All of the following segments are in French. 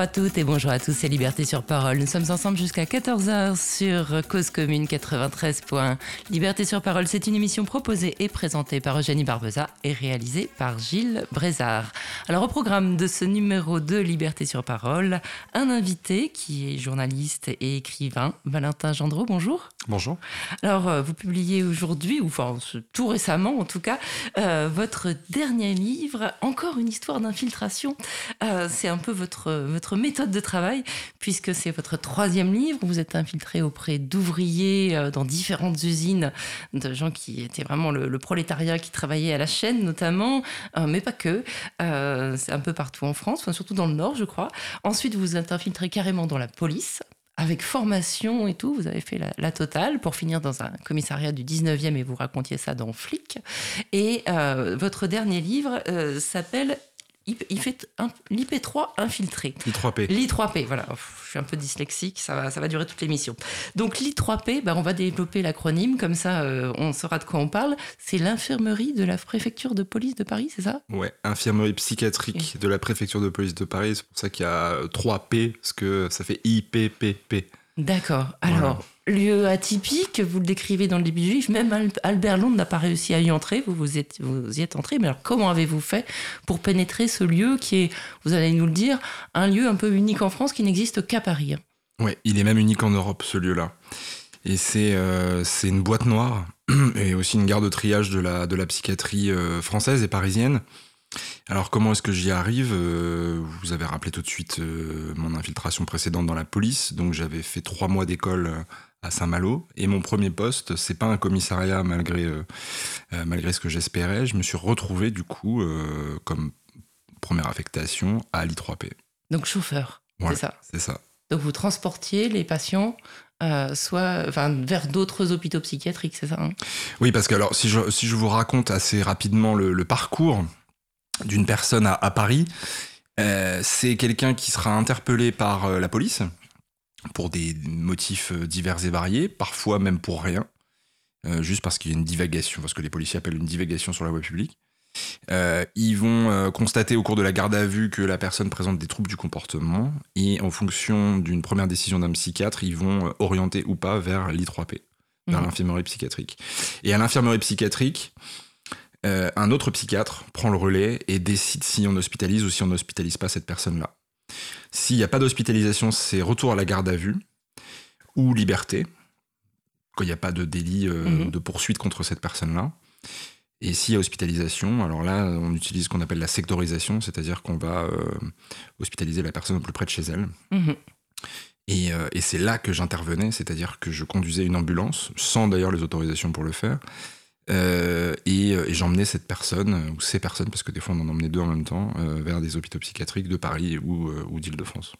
Bonjour à toutes et bonjour à tous, c'est Liberté sur Parole. Nous sommes ensemble jusqu'à 14h sur Cause Commune 93. Liberté sur Parole, c'est une émission proposée et présentée par Eugénie Barbeza et réalisée par Gilles Brézard. Alors au programme de ce numéro de Liberté sur Parole, un invité qui est journaliste et écrivain, Valentin Gendreau, bonjour. Bonjour. Alors euh, vous publiez aujourd'hui, ou enfin tout récemment en tout cas, euh, votre dernier livre, Encore une histoire d'infiltration. Euh, c'est un peu votre votre, méthode de travail, puisque c'est votre troisième livre. Vous êtes infiltré auprès d'ouvriers euh, dans différentes usines, de gens qui étaient vraiment le, prolétariat qui travaillait à la chaîne notamment, euh, mais pas que. Euh, c'est un peu partout en France, surtout dans le Nord, je crois. Ensuite, vous êtes infiltré carrément dans la police avec formation et tout, vous avez fait la, totale pour finir dans un commissariat du 19e et vous racontiez ça dans Flic. Et votre dernier livre s'appelle il fait l'IP3 infiltré. L'I3P. L'I3P, voilà. je suis un peu dyslexique, ça va, ça va durer toute l'émission. Donc l'I3P, bah, on va développer l'acronyme, comme ça euh, on saura de quoi on parle. C'est l'infirmerie de la préfecture de police de Paris, c'est ça? Ouais, infirmerie psychiatrique de la préfecture de police de Paris. C'est pour ça qu'il y a 3P, parce que ça fait IPPP. D'accord. Alors, lieu atypique, vous le décrivez dans le début du livre, même Albert Londres n'a pas réussi à y entrer, vous, vous, y êtes entré, mais alors comment avez-vous fait pour pénétrer ce lieu qui est, vous allez nous le dire, un lieu un peu unique en France qui n'existe qu'à Paris? Oui, il est même unique en Europe, ce lieu-là. Et c'est euh, une boîte noire et aussi une gare de triage de la, de la psychiatrie euh, française et parisienne. Alors comment est-ce que j'y arrive euh, Vous avez rappelé tout de suite mon infiltration précédente dans la police. Donc j'avais fait trois mois d'école à Saint-Malo. Et mon premier poste, c'est pas un commissariat malgré, euh, euh, malgré ce que j'espérais. Je me suis retrouvé du coup euh, comme première affectation à l'I3P. Donc chauffeur, c'est ça C'est ça. Donc vous transportiez les patients soit enfin, vers d'autres hôpitaux psychiatriques, c'est ça hein? Oui, parce que alors si je, si je vous raconte assez rapidement le, parcours d'une personne à, à Paris, c'est quelqu'un qui sera interpellé par la police pour des motifs euh, divers et variés, parfois même pour rien, euh, juste parce qu'il y a une divagation, parce que les policiers appellent une divagation sur la voie publique. Euh, ils vont constater au cours de la garde à vue que la personne présente des troubles du comportement et en fonction d'une première décision d'un psychiatre, ils vont orienter ou pas vers l'I3P, vers mmh. l'infirmerie psychiatrique. Et à l'infirmerie psychiatrique, un autre psychiatre prend le relais et décide si on hospitalise ou si on n'hospitalise pas cette personne-là. S'il n'y a pas d'hospitalisation, c'est retour à la garde à vue ou liberté, quand il n'y a pas de délit euh, mhm. de poursuite contre cette personne-là. Et s'il y a hospitalisation, alors là, on utilise ce qu'on appelle la sectorisation, c'est-à-dire qu'on va euh, hospitaliser la personne au plus près de chez elle. Mhm. Et, euh, et c'est là que j'intervenais, c'est-à-dire que je conduisais une ambulance, sans d'ailleurs les autorisations pour le faire, euh, euh, et, j'emmenais cette personne, ou ces personnes, parce que des fois on en emmenait deux en même temps, euh, vers des hôpitaux psychiatriques de Paris ou, ou d'Île-de-France.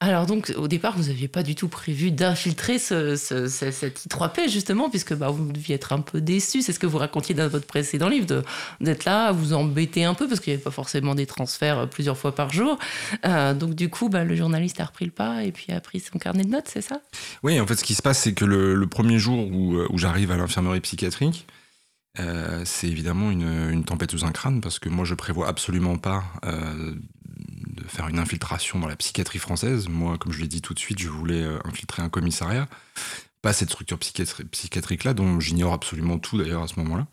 Alors donc au départ vous n'aviez pas du tout prévu d'infiltrer ce, cette I3P justement puisque bah, vous deviez être un peu déçu, c'est ce que vous racontiez dans votre précédent livre, d'être là, vous embêter un peu parce qu'il n'y avait pas forcément des transferts plusieurs fois par jour. donc du coup bah, le journaliste a repris le pas et puis a pris son carnet de notes, c'est ça? Oui en fait ce qui se passe c'est que le, premier jour où, où j'arrive à l'infirmerie psychiatrique, euh, c'est évidemment une, tempête sous un crâne parce que moi je prévois absolument pas euh, de faire une infiltration dans la psychiatrie française. Moi, comme je l'ai dit tout de suite, je voulais euh, infiltrer un commissariat, pas cette structure psychiatrique là dont j'ignore absolument tout d'ailleurs à ce moment-là.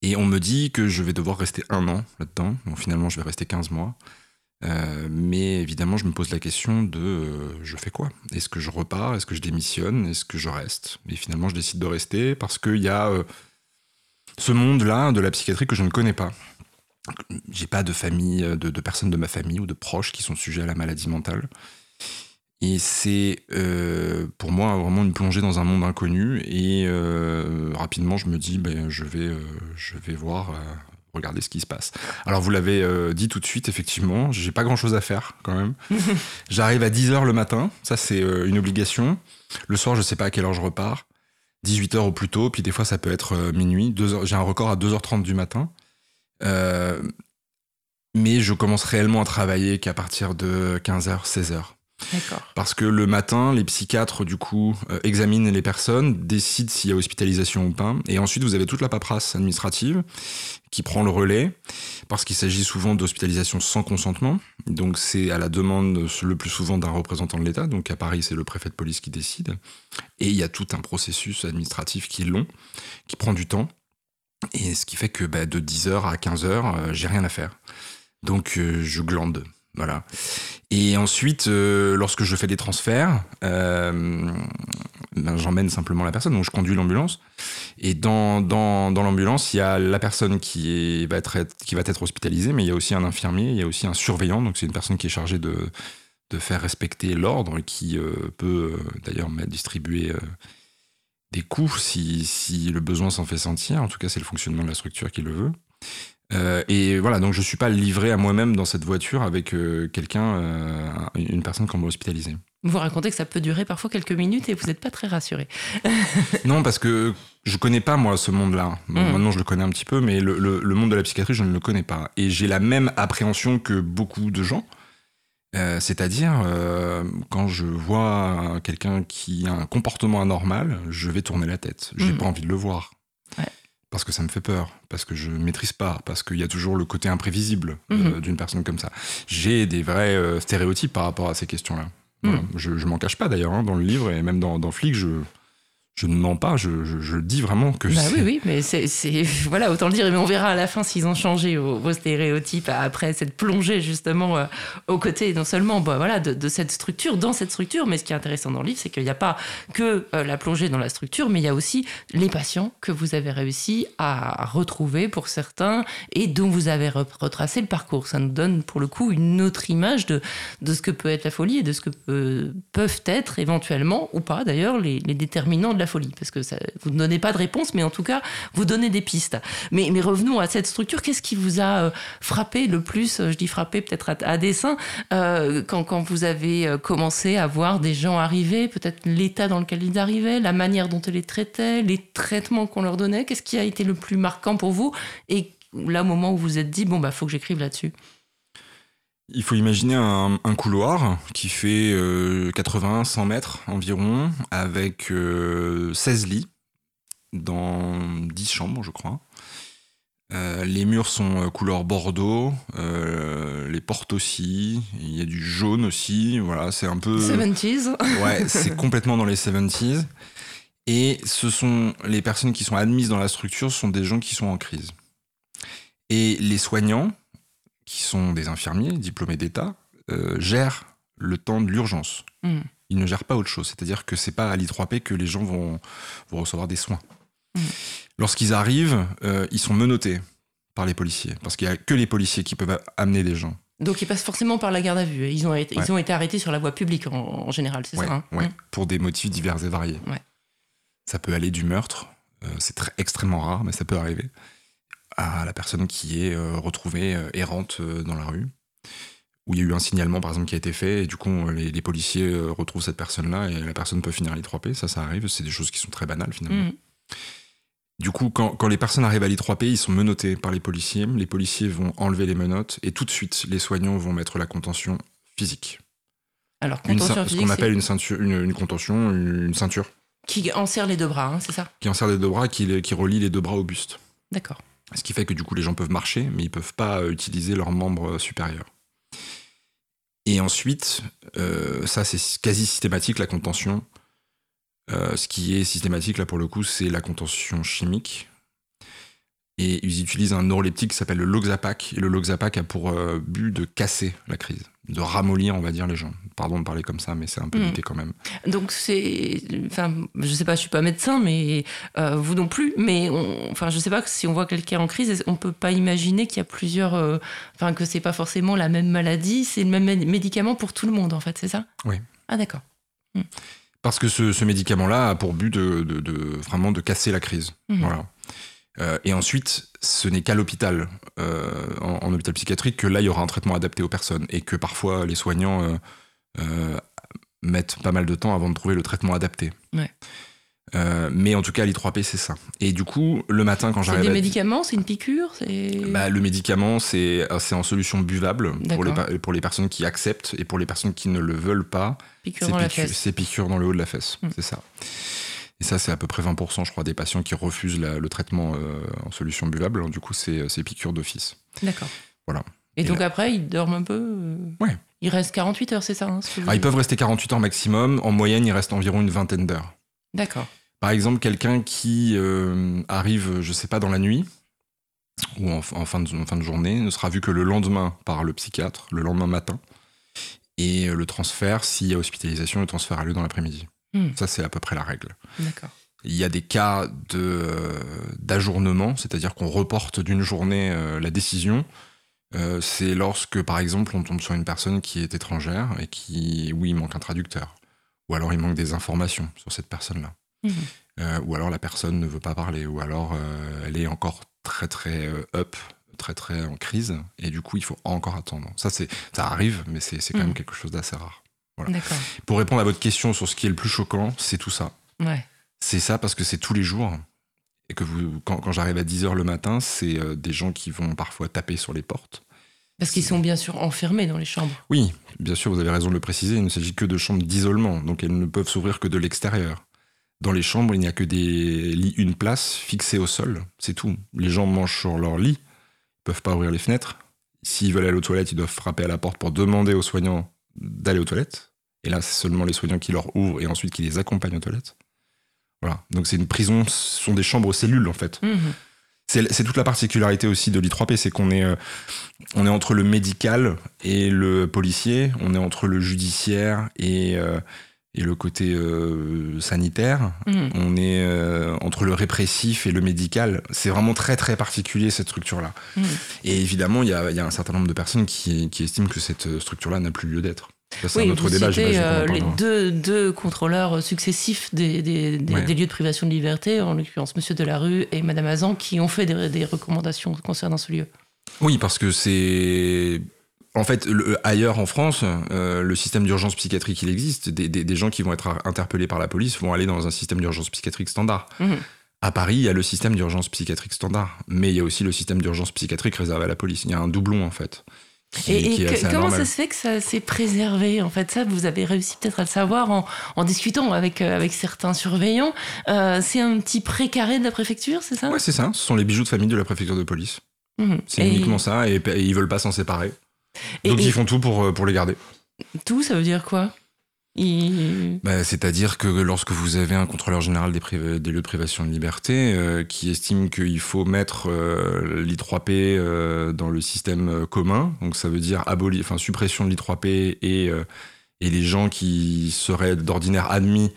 Et on me dit que je vais devoir rester un an là-dedans. Finalement, je vais rester 15 mois. mais évidemment, je me pose la question de je fais quoi? Est-ce que je repars? Est-ce que je démissionne? Est-ce que je reste? Et finalement, je décide de rester parce qu'il y a ce monde-là de la psychiatrie que je ne connais pas. J'ai pas de famille, de, personnes de ma famille ou de proches qui sont sujets à la maladie mentale. Et c'est euh, pour moi vraiment une plongée dans un monde inconnu. Et euh, rapidement, je me dis, ben, je, vais, euh, je vais voir, regarder ce qui se passe. Alors, vous l'avez dit tout de suite, effectivement, j'ai pas grand chose à faire quand même. J'arrive à 10h le matin, ça c'est une obligation. Le soir, je sais pas à quelle heure je repars. 18h au plus tôt, puis des fois ça peut être euh, minuit. J'ai un record à 2h30 du matin. Euh, mais je commence réellement à travailler qu'à partir de 15h, 16h. Parce que le matin, les psychiatres, du coup, euh, examinent les personnes, décident s'il y a hospitalisation ou pas. Et ensuite, vous avez toute la paperasse administrative qui prend le relais, parce qu'il s'agit souvent d'hospitalisation sans consentement. Donc, c'est à la demande le plus souvent d'un représentant de l'État. Donc, à Paris, c'est le préfet de police qui décide. Et il y a tout un processus administratif qui est long, qui prend du temps. Et ce qui fait que bah, de 10h à 15h, euh, j'ai rien à faire. Donc, euh, je glande. Voilà. Et ensuite, euh, lorsque je fais des transferts, euh, ben, j'emmène simplement la personne, donc je conduis l'ambulance. Et dans, dans, dans l'ambulance, il y a la personne qui, va être, qui va être hospitalisée, mais il y a aussi un infirmier, il y a aussi un surveillant, donc c'est une personne qui est chargée de, de faire respecter l'ordre et qui euh, peut d'ailleurs distribuer des coups si, si le besoin s'en fait sentir. En tout cas, c'est le fonctionnement de la structure qui le veut. Euh, et voilà, donc je suis pas livré à moi-même dans cette voiture avec euh, quelqu'un, euh, une personne qu'on m'a hospitalisé. Vous racontez que ça peut durer parfois quelques minutes et vous n'êtes pas très rassuré. non, parce que je connais pas moi ce monde-là. Hmm. Maintenant, je le connais un petit peu, mais le, le, monde de la psychiatrie, je ne le connais pas. Et j'ai la même appréhension que beaucoup de gens. C'est-à-dire, quand je vois quelqu'un qui a un comportement anormal, je vais tourner la tête. J'ai hmm. pas envie de le voir. Parce que ça me fait peur, parce que je ne maîtrise pas, parce qu'il y a toujours le côté imprévisible euh, mhm. d'une personne comme ça. J'ai des vrais euh, stéréotypes par rapport à ces questions-là. Mhm. Je, ne m'en cache pas d'ailleurs hein, dans le livre et même dans, dans Flic, je, je ne mens pas, je, je, dis vraiment que bah Oui, oui, mais c'est, voilà, autant le dire, mais on verra à la fin s'ils ont changé vos, stéréotypes après cette plongée justement euh, aux côtés non seulement bah, voilà, de, cette structure, dans cette structure, mais ce qui est intéressant dans le livre, c'est qu'il n'y a pas que euh, la plongée dans la structure, mais il y a aussi les patients que vous avez réussi à retrouver pour certains et dont vous avez retracé le parcours. Ça nous donne pour le coup une autre image de, de ce que peut être la folie et de ce que peuvent être éventuellement, ou pas d'ailleurs, les, les déterminants de la folie, parce que vous ne donnez pas de réponse, mais en tout cas, vous donnez des pistes. Mais, revenons à cette structure. Qu'est-ce qui vous a euh, frappé le plus euh, Je dis frappé peut-être à, dessein, euh, quand, vous avez commencé à voir des gens arriver, peut-être l'état dans lequel ils arrivaient, la manière dont ils les traitaient, les traitements qu'on leur donnait? Qu'est-ce qui a été le plus marquant pour vous? Et là, au moment où vous vous êtes dit, bon, bah, faut que j'écrive là-dessus. Il faut imaginer un, couloir qui fait 80-100 euh, mètres environ, avec 16 euh, lits dans 10 chambres, je crois. Euh, les murs sont couleur bordeaux, les portes aussi, il y a du jaune aussi, voilà, c'est un peu... 70s Ouais, c'est complètement dans les 70s. Et ce sont les personnes qui sont admises dans la structure, ce sont des gens qui sont en crise. Et les soignants, qui sont des infirmiers diplômés d'État, euh, gèrent le temps de l'urgence. Mm. Ils ne gèrent pas autre chose. C'est-à-dire que c'est pas à l'I3P que les gens vont, recevoir des soins. Mm. Lorsqu'ils arrivent, euh, ils sont menottés par les policiers. Parce qu'il n'y a que les policiers qui peuvent amener des gens. Donc ils passent forcément par la garde à vue. Ils ont été, ils ont été arrêtés sur la voie publique en, général, c'est ça Oui, hein mm. pour des motifs divers et variés. Ça peut aller du meurtre, euh, c'est extrêmement rare, mais ça peut arriver, à la personne qui est euh, retrouvée euh, errante euh, dans la rue, où il y a eu un signalement par exemple qui a été fait, et du coup les, policiers retrouvent cette personne-là, et la personne peut finir à l'I3P, ça ça arrive, c'est des choses qui sont très banales finalement. Mm. Du coup, quand, les personnes arrivent à l'I3P, ils sont menottés par les policiers. Les policiers vont enlever les menottes et tout de suite, les soignants vont mettre la contention physique. Alors, contention physique, ce qu'on appelle une, ceinture, une, contention, une, ceinture. Qui enserre les deux bras, hein, c'est ça? Qui enserre les deux bras, qui, qui relie les deux bras au buste. D'accord. Ce qui fait que du coup les gens peuvent marcher, mais ils peuvent pas euh, utiliser leurs membres euh, supérieurs. Et ensuite, euh, ça c'est quasi systématique la contention. ce qui est systématique là pour le coup, c'est la contention chimique. Et ils utilisent un neuroleptique qui s'appelle le Loxapac. Et le Loxapac a pour but de casser la crise, de ramollir, on va dire, les gens pardon de parler comme ça, mais c'est un peu hmm. quand même. Donc c'est, enfin, je sais pas, je suis pas médecin, mais euh, vous non plus, mais enfin, je sais pas si on voit quelqu'un en crise, on peut pas imaginer qu'il y a plusieurs, euh, enfin, que c'est pas forcément la même maladie, c'est le même médicament pour tout le monde, en fait, c'est ça? Oui. Ah d'accord. Hmm. Parce que ce, médicament-là a pour but de, vraiment de casser la crise. Hmm. Voilà. Euh, et ensuite, ce n'est qu'à l'hôpital, en, en, hôpital psychiatrique, que là, il y aura un traitement adapté aux personnes. Et que parfois, les soignants euh, mettent pas mal de temps avant de trouver le traitement adapté. Euh, mais en tout cas, l'I3P, c'est ça. Et du coup, le matin, quand C'est j'arrive des à... médicaments, c'est une piqûre, c'est. Bah, le médicament, c'est euh, c'est en solution buvable pour les, pour les personnes qui acceptent et pour les personnes qui ne le veulent pas, piqûre c'est dans la piqûre, fesse. c'est piqûre dans le haut de la fesse. Mm. C'est ça. Et ça, c'est à peu près 20%, je crois, des patients qui refusent la- le traitement euh, en solution buvable. Alors, du coup, c'est c'est piqûre d'office. D'accord. Voilà. Et, Et donc après, ils dorment un peu. euh, Ouais. Il reste 48 heures, c'est ça hein, ce Ah, ils peuvent rester 48 heures maximum. En moyenne, il reste environ une vingtaine d'heures. D'accord. Par exemple, quelqu'un qui euh, arrive, je sais pas, dans la nuit ou en, en fin de, en fin de journée ne sera vu que le lendemain par le psychiatre, le lendemain matin. Et euh, le transfert, s'il y a hospitalisation, le transfert a lieu dans l'après-midi. Hmm. Ça, c'est à peu près la règle. D'accord. Il y a des cas de, euh, d'ajournement, c'est-à-dire qu'on reporte d'une journée euh, la décision. Euh, c'est lorsque, par exemple, on tombe sur une personne qui est étrangère et qui, oui, il manque un traducteur. Ou alors il manque des informations sur cette personne-là. Euh, ou alors la personne ne veut pas parler. Ou alors elle est encore très très up, très très en crise. Et du coup, il faut encore attendre. Ça, ça arrive, mais c'est, quand Mhm. même quelque chose d'assez rare. Voilà. Pour répondre à votre question sur ce qui est le plus choquant, c'est tout ça. Ouais. C'est ça parce que c'est tous les jours. Et que vous, quand, quand j'arrive à 10h le matin, c'est euh, des gens qui vont parfois taper sur les portes. Parce qu'ils sont bien sûr enfermés dans les chambres. Oui, bien sûr, vous avez raison de le préciser, il ne s'agit que de chambres d'isolement, donc elles ne peuvent s'ouvrir que de l'extérieur. Dans les chambres, il n'y a que des lits une place fixés au sol, c'est tout. Les gens mangent sur leur lit, ils peuvent pas ouvrir les fenêtres. S'ils veulent aller aux toilettes, ils doivent frapper à la porte pour demander aux soignants d'aller aux toilettes. Et là, c'est seulement les soignants qui leur ouvrent et ensuite qui les accompagnent aux toilettes. Voilà, donc c'est une prison, ce sont des chambres cellules en fait. Mhm. C'est toute la particularité aussi de l'I3P, c'est qu'on est, euh, on est entre le médical et le policier, on est entre le judiciaire et, euh, et le côté euh, sanitaire, Mhm. on est euh, entre le répressif et le médical. C'est vraiment très très particulier cette structure-là. Mhm. Et évidemment, il y a, il y a un certain nombre de personnes qui, qui estiment que cette structure-là n'a plus lieu d'être. Ça, Oui, un autre vous débat, citez, euh, les deux, deux contrôleurs successifs des, des, des- Ouais. des lieux de privation de liberté, en l'occurrence Monsieur Delarue et Madame Azan, qui ont fait des, recommandations concernant ce lieu. Oui, parce que c'est. En fait, le- ailleurs en France, euh, le système d'urgence psychiatrique, il existe. Des, des- des gens qui vont être interpellés par la police vont aller dans un système d'urgence psychiatrique standard. Mhm. À Paris, il y a le système d'urgence psychiatrique standard, mais il y a aussi le système d'urgence psychiatrique réservé à la police. Il y a un doublon, en fait. Qui- Et, qui comment ça se fait que ça s'est préservé En fait, ça, vous avez réussi peut-être à le savoir en, en discutant avec, euh, avec certains surveillants. Euh, c'est un petit précaré de la préfecture, c'est ça? Ouais, c'est ça. Ce sont les bijoux de famille de la préfecture de police. Mhm. C'est Et uniquement ça, et, ils veulent pas s'en séparer. Donc ils font tout pour, euh, pour les garder. tout, ça veut dire quoi? Bah, C'est-à-dire que lorsque vous avez un contrôleur général des, lieux de privation de liberté euh, qui estime qu'il faut mettre euh, l'I3P euh, dans le système commun, donc ça veut dire aboli, suppression de l'I3P et, les gens qui seraient d'ordinaire admis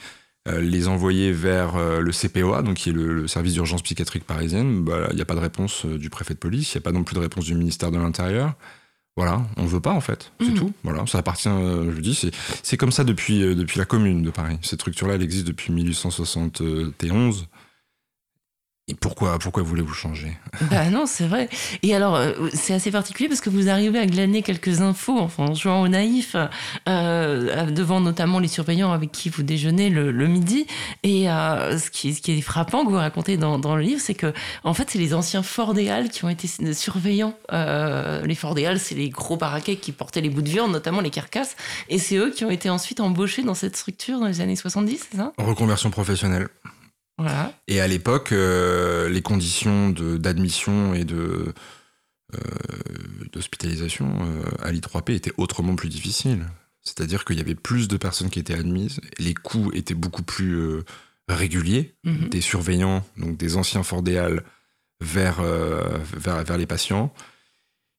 les envoyer vers le CPOA, donc qui est le, service d'urgence psychiatrique parisienne, bah, il n'y a pas de réponse du préfet de police, il n'y a pas non plus de réponse du ministère de l'Intérieur. Voilà, on veut pas en fait, c'est Mhm. tout. Voilà, ça appartient, euh, je vous dis, c'est c'est comme ça depuis, euh, depuis la commune de Paris. Cette structure-là, elle existe depuis 1871. Et pourquoi, pourquoi voulez-vous changer? Bah non, c'est vrai. Et alors, euh, c'est assez particulier parce que vous arrivez à glaner quelques infos, enfin, en jouant au naïf, euh, devant notamment les surveillants avec qui vous déjeunez le, le midi. Et euh, ce, qui, ce qui est frappant que vous racontez dans, dans le livre, c'est que, en fait, c'est les anciens Halles qui ont été surveillants. Euh, les Halles, c'est les gros baraquets qui portaient les bouts de viande, notamment les carcasses. Et c'est eux qui ont été ensuite embauchés dans cette structure dans les années 70, c'est ça? Reconversion professionnelle. Voilà. Et à l'époque, euh, les conditions d'admission et de euh, d'hospitalisation euh, à l'I3P étaient autrement plus difficiles. C'est-à-dire qu'il y avait plus de personnes qui étaient admises, les coûts étaient beaucoup plus euh, réguliers, Mhm. des surveillants, donc des anciens fordéales, vers, vers, vers les patients.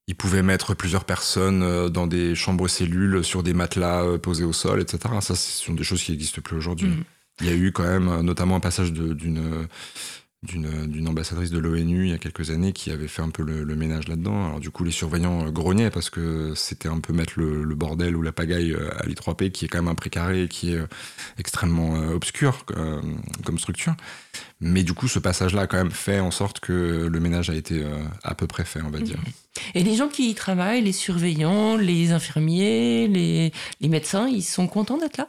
Ils pouvaient mettre plusieurs personnes dans des chambres cellules sur des matelas posés au sol, etc. Ça, ce sont des choses qui n'existent plus aujourd'hui. Mhm. Il y a eu quand même euh, notamment un passage d'une d'une d'une ambassadrice de l'ONU il y a quelques années qui avait fait un peu le, ménage là-dedans. Alors du coup, les surveillants euh, grognaient parce que c'était un peu mettre le, bordel ou la pagaille euh, à l'I3P, qui est quand même un précaré, qui est euh, extrêmement euh, obscur euh, comme structure. Mais du coup, ce passage-là a quand même fait en sorte que le ménage a été euh, à peu près fait, on va dire. Et les gens qui y travaillent, les surveillants, les infirmiers, les, les médecins, ils sont contents d'être là?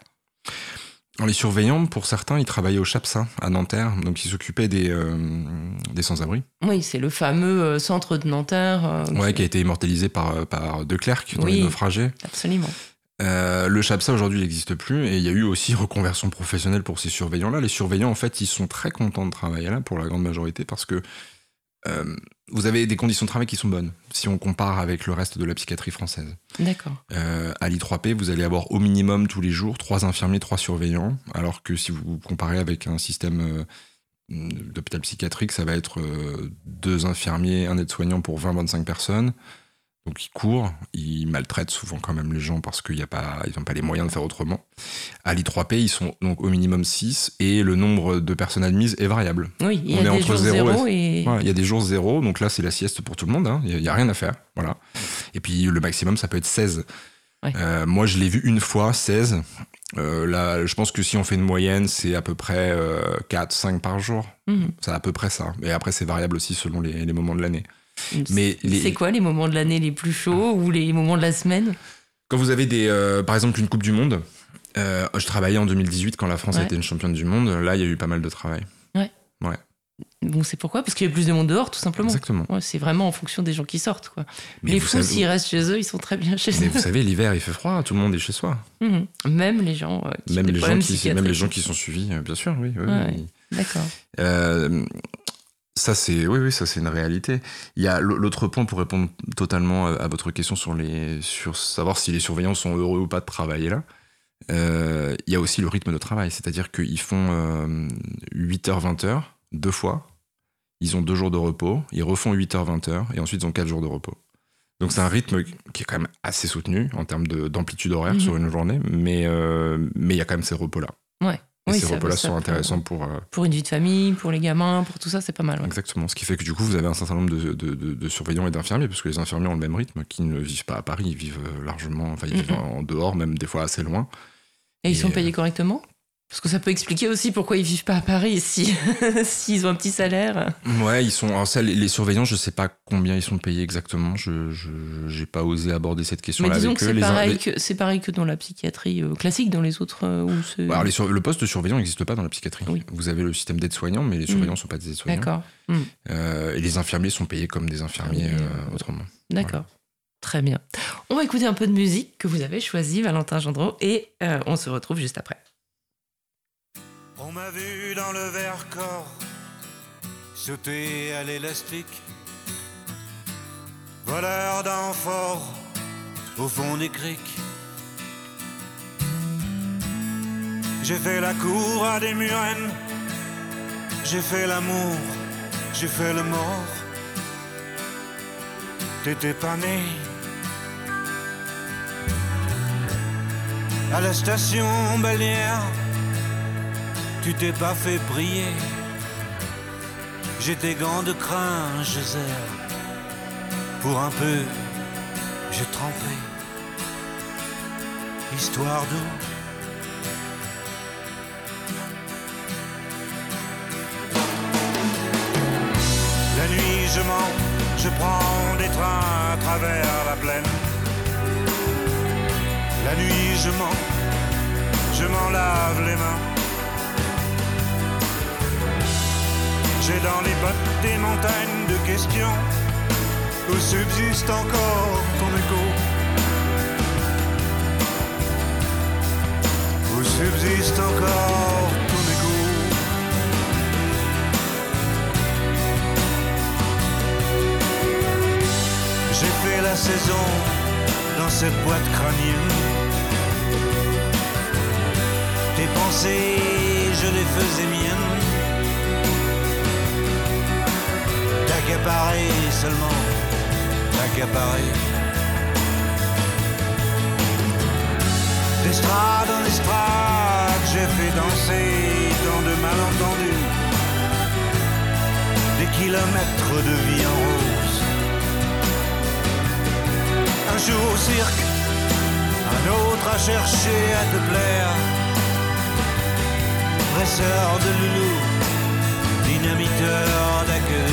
Les surveillants, pour certains, ils travaillaient au CHAPSA à Nanterre, donc ils s'occupaient des, euh, des sans-abri. Oui, c'est le fameux euh, centre de Nanterre. euh, Ouais, qui a été immortalisé par, par De Clercq dans Oui. Les Naufragés. Absolument. Euh, le CHAPSA aujourd'hui n'existe plus et il y a eu aussi reconversion professionnelle pour ces surveillants-là. Les surveillants, en fait, ils sont très contents de travailler là pour la grande majorité parce que euh, vous avez des conditions de travail qui sont bonnes si on compare avec le reste de la psychiatrie française. D'accord. Euh, à l'I3P, vous allez avoir au minimum tous les jours trois infirmiers, trois surveillants, alors que si vous comparez avec un système euh, d'hôpital psychiatrique, ça va être euh, deux infirmiers, un aide-soignant pour 20-25 personnes. Donc ils courent, ils maltraitent souvent quand même les gens parce qu'ils n'ont pas, ils ont pas les moyens de faire autrement. À l'I3P, ils sont donc au minimum 6 et le nombre de personnes admises est variable. Oui, il y On a des entre jours zéro zéro et. Ouais, Il y a des jours zéro, donc là c'est la sieste pour tout le monde, hein. il n'y a, rien à faire. Voilà. Et puis le maximum ça peut être 16. Ouais. Euh, moi je l'ai vu une fois, 16. Euh, là je pense que si on fait une moyenne c'est à peu près euh, 4, 5 par jour. Mhm. C'est à peu près ça. Et après c'est variable aussi selon les, les moments de l'année. Mais les- C'est quoi les moments de l'année les plus chauds ou les moments de la semaine? Quand vous avez des, euh, par exemple une Coupe du Monde, euh, je travaillais en 2018 quand la France a Ouais. été une championne du monde, là il y a eu pas mal de travail. Bon, c'est pourquoi? Parce qu'il y a plus de monde dehors, tout simplement. Exactement. Ouais, c'est vraiment en fonction des gens qui sortent. Quoi. Mais les fous, savez- s'ils restent chez eux, ils sont très bien chez Mais eux. vous savez, l'hiver il fait froid, tout le monde est chez soi. Mhm. Même les gens euh, qui ont Même des les, gens qui, même les psychiatriques. gens qui sont suivis, euh, bien sûr, oui. oui, Ouais. oui. D'accord. Euh, ça c'est oui oui ça c'est une réalité. Il y a l'autre point pour répondre totalement à à votre question sur les sur savoir si les surveillants sont heureux ou pas de travailler là. Euh, il y a aussi le rythme de travail, c'est-à-dire qu'ils font euh, 8h 20h deux fois. Ils ont deux jours de repos, ils refont 8h 20h et ensuite ils ont quatre jours de repos. Donc c'est un rythme qui est quand même assez soutenu en termes de- d'amplitude horaire Mhm. sur une journée, mais euh, mais il y a quand même ces repos là. Ouais. Et Oui, ces ça- repos là ça sont intéressants pour euh, Pour une vie de famille, pour les gamins, pour tout ça, c'est pas mal. ouais. Exactement. Ce qui fait que du coup, vous avez un certain nombre de, de- de- de surveillants et d'infirmiers, parce que les infirmiers ont le même rythme, qui ne vivent pas à Paris, ils vivent euh, largement, enfin, ils vivent en dehors, même des fois assez loin. Et ils sont euh, payés correctement? Parce que ça peut expliquer aussi pourquoi ils vivent pas à Paris si s'ils ont un petit salaire. Ouais, ils sont. Alors ça, les, les surveillants, je sais pas combien ils sont payés exactement. Je j'ai pas osé aborder cette Mais question-là disons avec que eux. c'est pareil, les- que c'est pareil que dans la psychiatrie euh, classique, dans les autres euh, où alors, les sur- le poste de surveillant n'existe pas dans la psychiatrie. Oui. Vous avez le système d'aide-soignants, mais les surveillants ne sont pas des aides-soignants. D'accord, Euh, et les infirmiers sont payés comme des infirmiers Ah autrement. d'accord. Très bien. On va écouter un peu de musique que vous avez choisie, Valentin Gendreau, et on se retrouve juste après. On m'a vu dans le Vercors sauter à l'élastique, voleur d'amphores au fond des criques. J'ai fait la cour à des murennes, j'ai fait l'amour, j'ai fait le mort. T'étais pas né. À la station balnéaire, tu t'es pas fait prier. J'ai tes gants de crin, serre. Pour un peu, j'ai trempé. Histoire d'eau. La nuit, je mens, je prends des trains à travers la plaine. La nuit, je mens, je m'en lave les mains. J'ai dans les bottes des montagnes de questions où subsiste encore ton écho? Où subsiste encore ton écho? J'ai fait la saison dans cette boîte crânienne. Tes pensées, je les faisais miennes. T'accaparer seulement, t'accaparer. D'estrade en estrade, j'ai fait danser tant de malentendus. Des kilomètres de vie en rose. Un jour au cirque, un autre à chercher à te plaire. Presseur de loulou, dynamiteur d'aqueduc.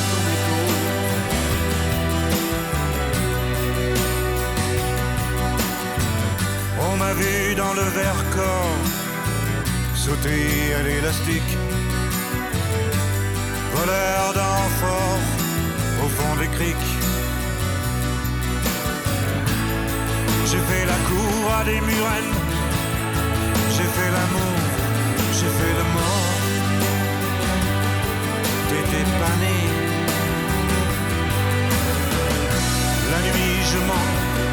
m'a vu dans le verre corps sauter à l'élastique. Voleur d'enfort au fond des criques. J'ai fait la cour à des murennes. J'ai fait l'amour, j'ai fait le mort. T'étais pas. La nuit je mens,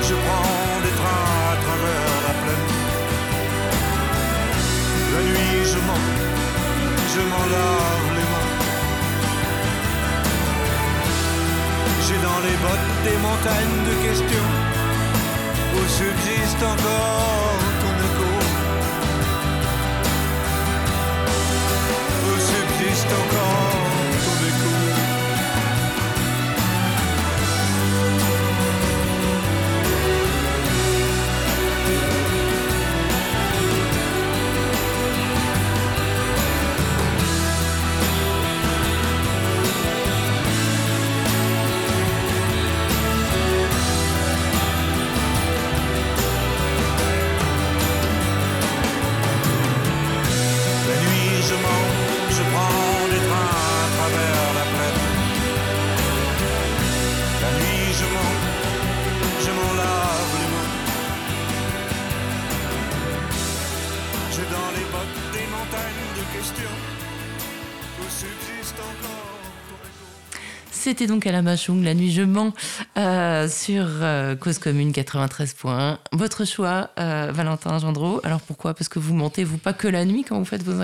je prends des trains à travers je m'en lave les mains. J'ai dans les bottes des montagnes de questions où subsiste encore ton écho. Où subsiste encore de questions où subsiste encore ton écho. C'était donc à la Machung, la nuit je mens, euh, sur euh, Cause Commune 93.1. Votre choix, euh, Valentin Gendreau. Alors pourquoi? Parce que vous mentez, vous, pas que la nuit quand vous faites vos,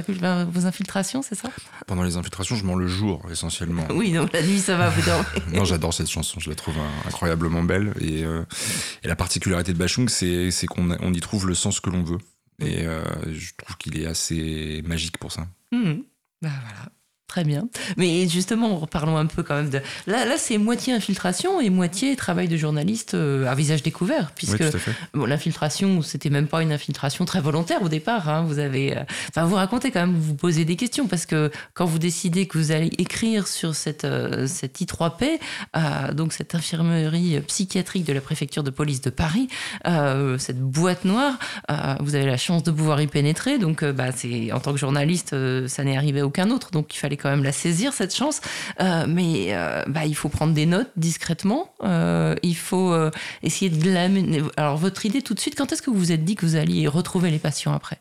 infiltrations, c'est ça? Pendant les infiltrations, je mens le jour, essentiellement. Oui, donc la nuit ça va, vous dormez. Non, j'adore cette chanson, je la trouve incroyablement belle. Et, euh, et la particularité de Bachung, c'est c'est qu'on on y trouve le sens que l'on veut. Et euh, je trouve qu'il est assez magique pour ça. Mhm. Bah voilà. Très bien. Mais justement, parlons un peu quand même de. Là, là c'est moitié infiltration et moitié travail de journaliste euh, à visage découvert, puisque Oui. Bon, l'infiltration, c'était même pas une infiltration très volontaire au départ. hein. Vous avez, euh, enfin, vous racontez quand même, vous posez des questions parce que quand vous décidez que vous allez écrire sur cette euh, cette I3P, euh, donc cette infirmerie psychiatrique de la préfecture de police de Paris, euh, cette boîte noire, vous avez la chance de pouvoir y pénétrer. Donc, bah, c'est en tant que journaliste, ça n'est arrivé à aucun autre. Donc, il fallait quand même la saisir cette chance. Euh, mais euh, bah, il faut prendre des notes discrètement. Euh, il faut essayer de l'amener. Alors, votre idée tout de suite, quand est-ce que vous vous êtes dit que vous alliez retrouver les patients après?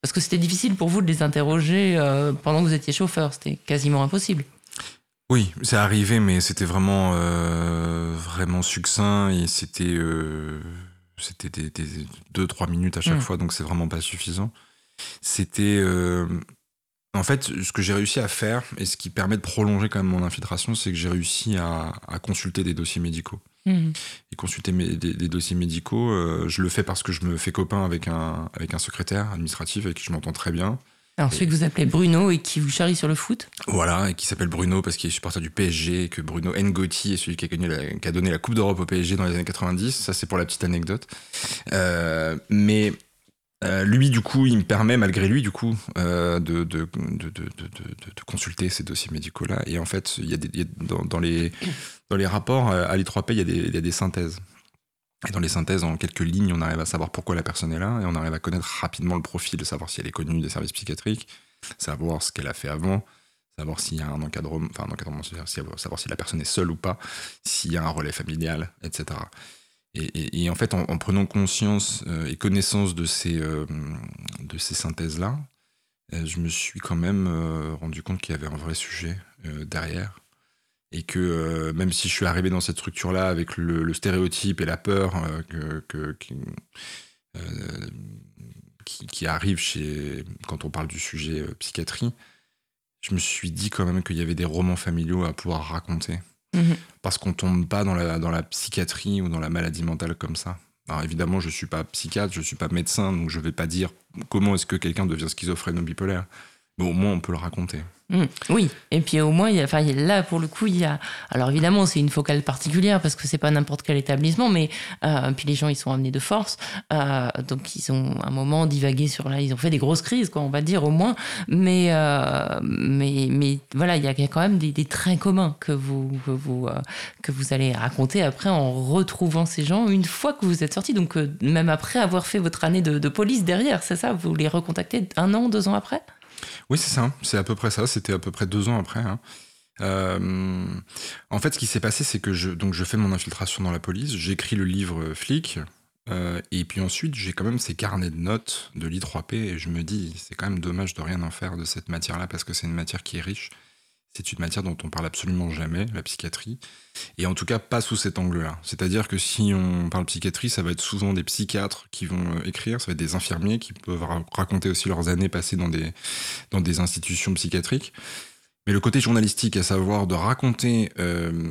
Parce que c'était difficile pour vous de les interroger pendant que vous étiez chauffeur. C'était quasiment impossible. Oui, c'est arrivé, mais c'était vraiment, vraiment succinct et c'était, c'était des, des deux, trois minutes à chaque Mm. fois, donc c'est vraiment pas suffisant. C'était, en fait, ce que j'ai réussi à faire et ce qui permet de prolonger quand même mon infiltration, c'est que j'ai réussi à, à consulter des dossiers médicaux. Mhm. Et consulter mes- des, des dossiers médicaux, euh, je le fais parce que je me fais copain avec un, avec un secrétaire administratif avec qui je m'entends très bien. Alors, celui que vous appelez Bruno et qui vous charrie sur le foot? Voilà, et qui s'appelle Bruno parce qu'il est supporter du PSG, et que Bruno Ngotti est celui qui a, gagné la- qui a donné la Coupe d'Europe au PSG dans les années 90. Ça, c'est pour la petite anecdote. Euh, mais euh, lui, du coup, il me permet, malgré lui, du coup, euh, de, de, de, de, consulter ces dossiers médicaux-là. Et en fait, il y a des, dans, les, dans les rapports euh, à l'I3P, il y, a des, il y a des synthèses. Et dans les synthèses, en quelques lignes, on arrive à savoir pourquoi la personne est là et on arrive à connaître rapidement le profil, savoir si elle est connue des services psychiatriques, savoir ce qu'elle a fait avant, savoir s'il y a un encadrement, enfin un encadrement, savoir si la personne est seule ou pas, s'il y a un relais familial, etc. Et, en fait, en, en prenant conscience euh, et connaissance de ces, euh, de ces synthèses-là, euh, je me suis quand même rendu compte qu'il y avait un vrai sujet derrière. Et que même si je suis arrivé dans cette structure-là avec le, stéréotype et la peur que, qui, qui, arrive chez, quand on parle du sujet psychiatrie, je me suis dit quand même qu'il y avait des romans familiaux à pouvoir raconter. Mhm. Parce qu'on tombe pas dans la, dans la psychiatrie ou dans la maladie mentale comme ça. Alors évidemment, je suis pas psychiatre, je suis pas médecin, donc je vais pas dire comment est-ce que quelqu'un devient schizophrène ou bipolaire. Mais au moins, on peut le raconter. Mmh. oui, et puis au moins, y a, là, pour le coup, il y a. Alors évidemment, c'est une focale particulière parce que c'est pas n'importe quel établissement, mais euh, puis les gens, ils sont amenés de force, euh, donc ils ont un moment divagué sur là, ils ont fait des grosses crises, quoi, on va dire au moins, mais euh, mais mais voilà, il y a quand même des, des traits communs que vous que vous que vous allez raconter après en retrouvant ces gens une fois que vous êtes sortis, donc même après avoir fait votre année de, de police derrière, c'est ça, vous les recontactez un an, deux ans après? Oui, c'est ça. C'est à peu près ça. C'était à peu près deux ans après. Hein. Euh, en fait, ce qui s'est passé, c'est que je, donc je fais mon infiltration dans la police, j'écris le livre Flic, euh, et puis ensuite, j'ai quand même ces carnets de notes de l'I3P, et je me dis, c'est quand même dommage de rien en faire de cette matière-là, parce que c'est une matière qui est riche. C'est une matière dont on parle absolument jamais, la psychiatrie, et en tout cas pas sous cet angle-là. C'est-à-dire que si on parle psychiatrie, ça va être souvent des psychiatres qui vont euh, écrire, ça va être des infirmiers qui peuvent raconter aussi leurs années passées dans des, dans des institutions psychiatriques. Mais le côté journalistique, à savoir de raconter euh,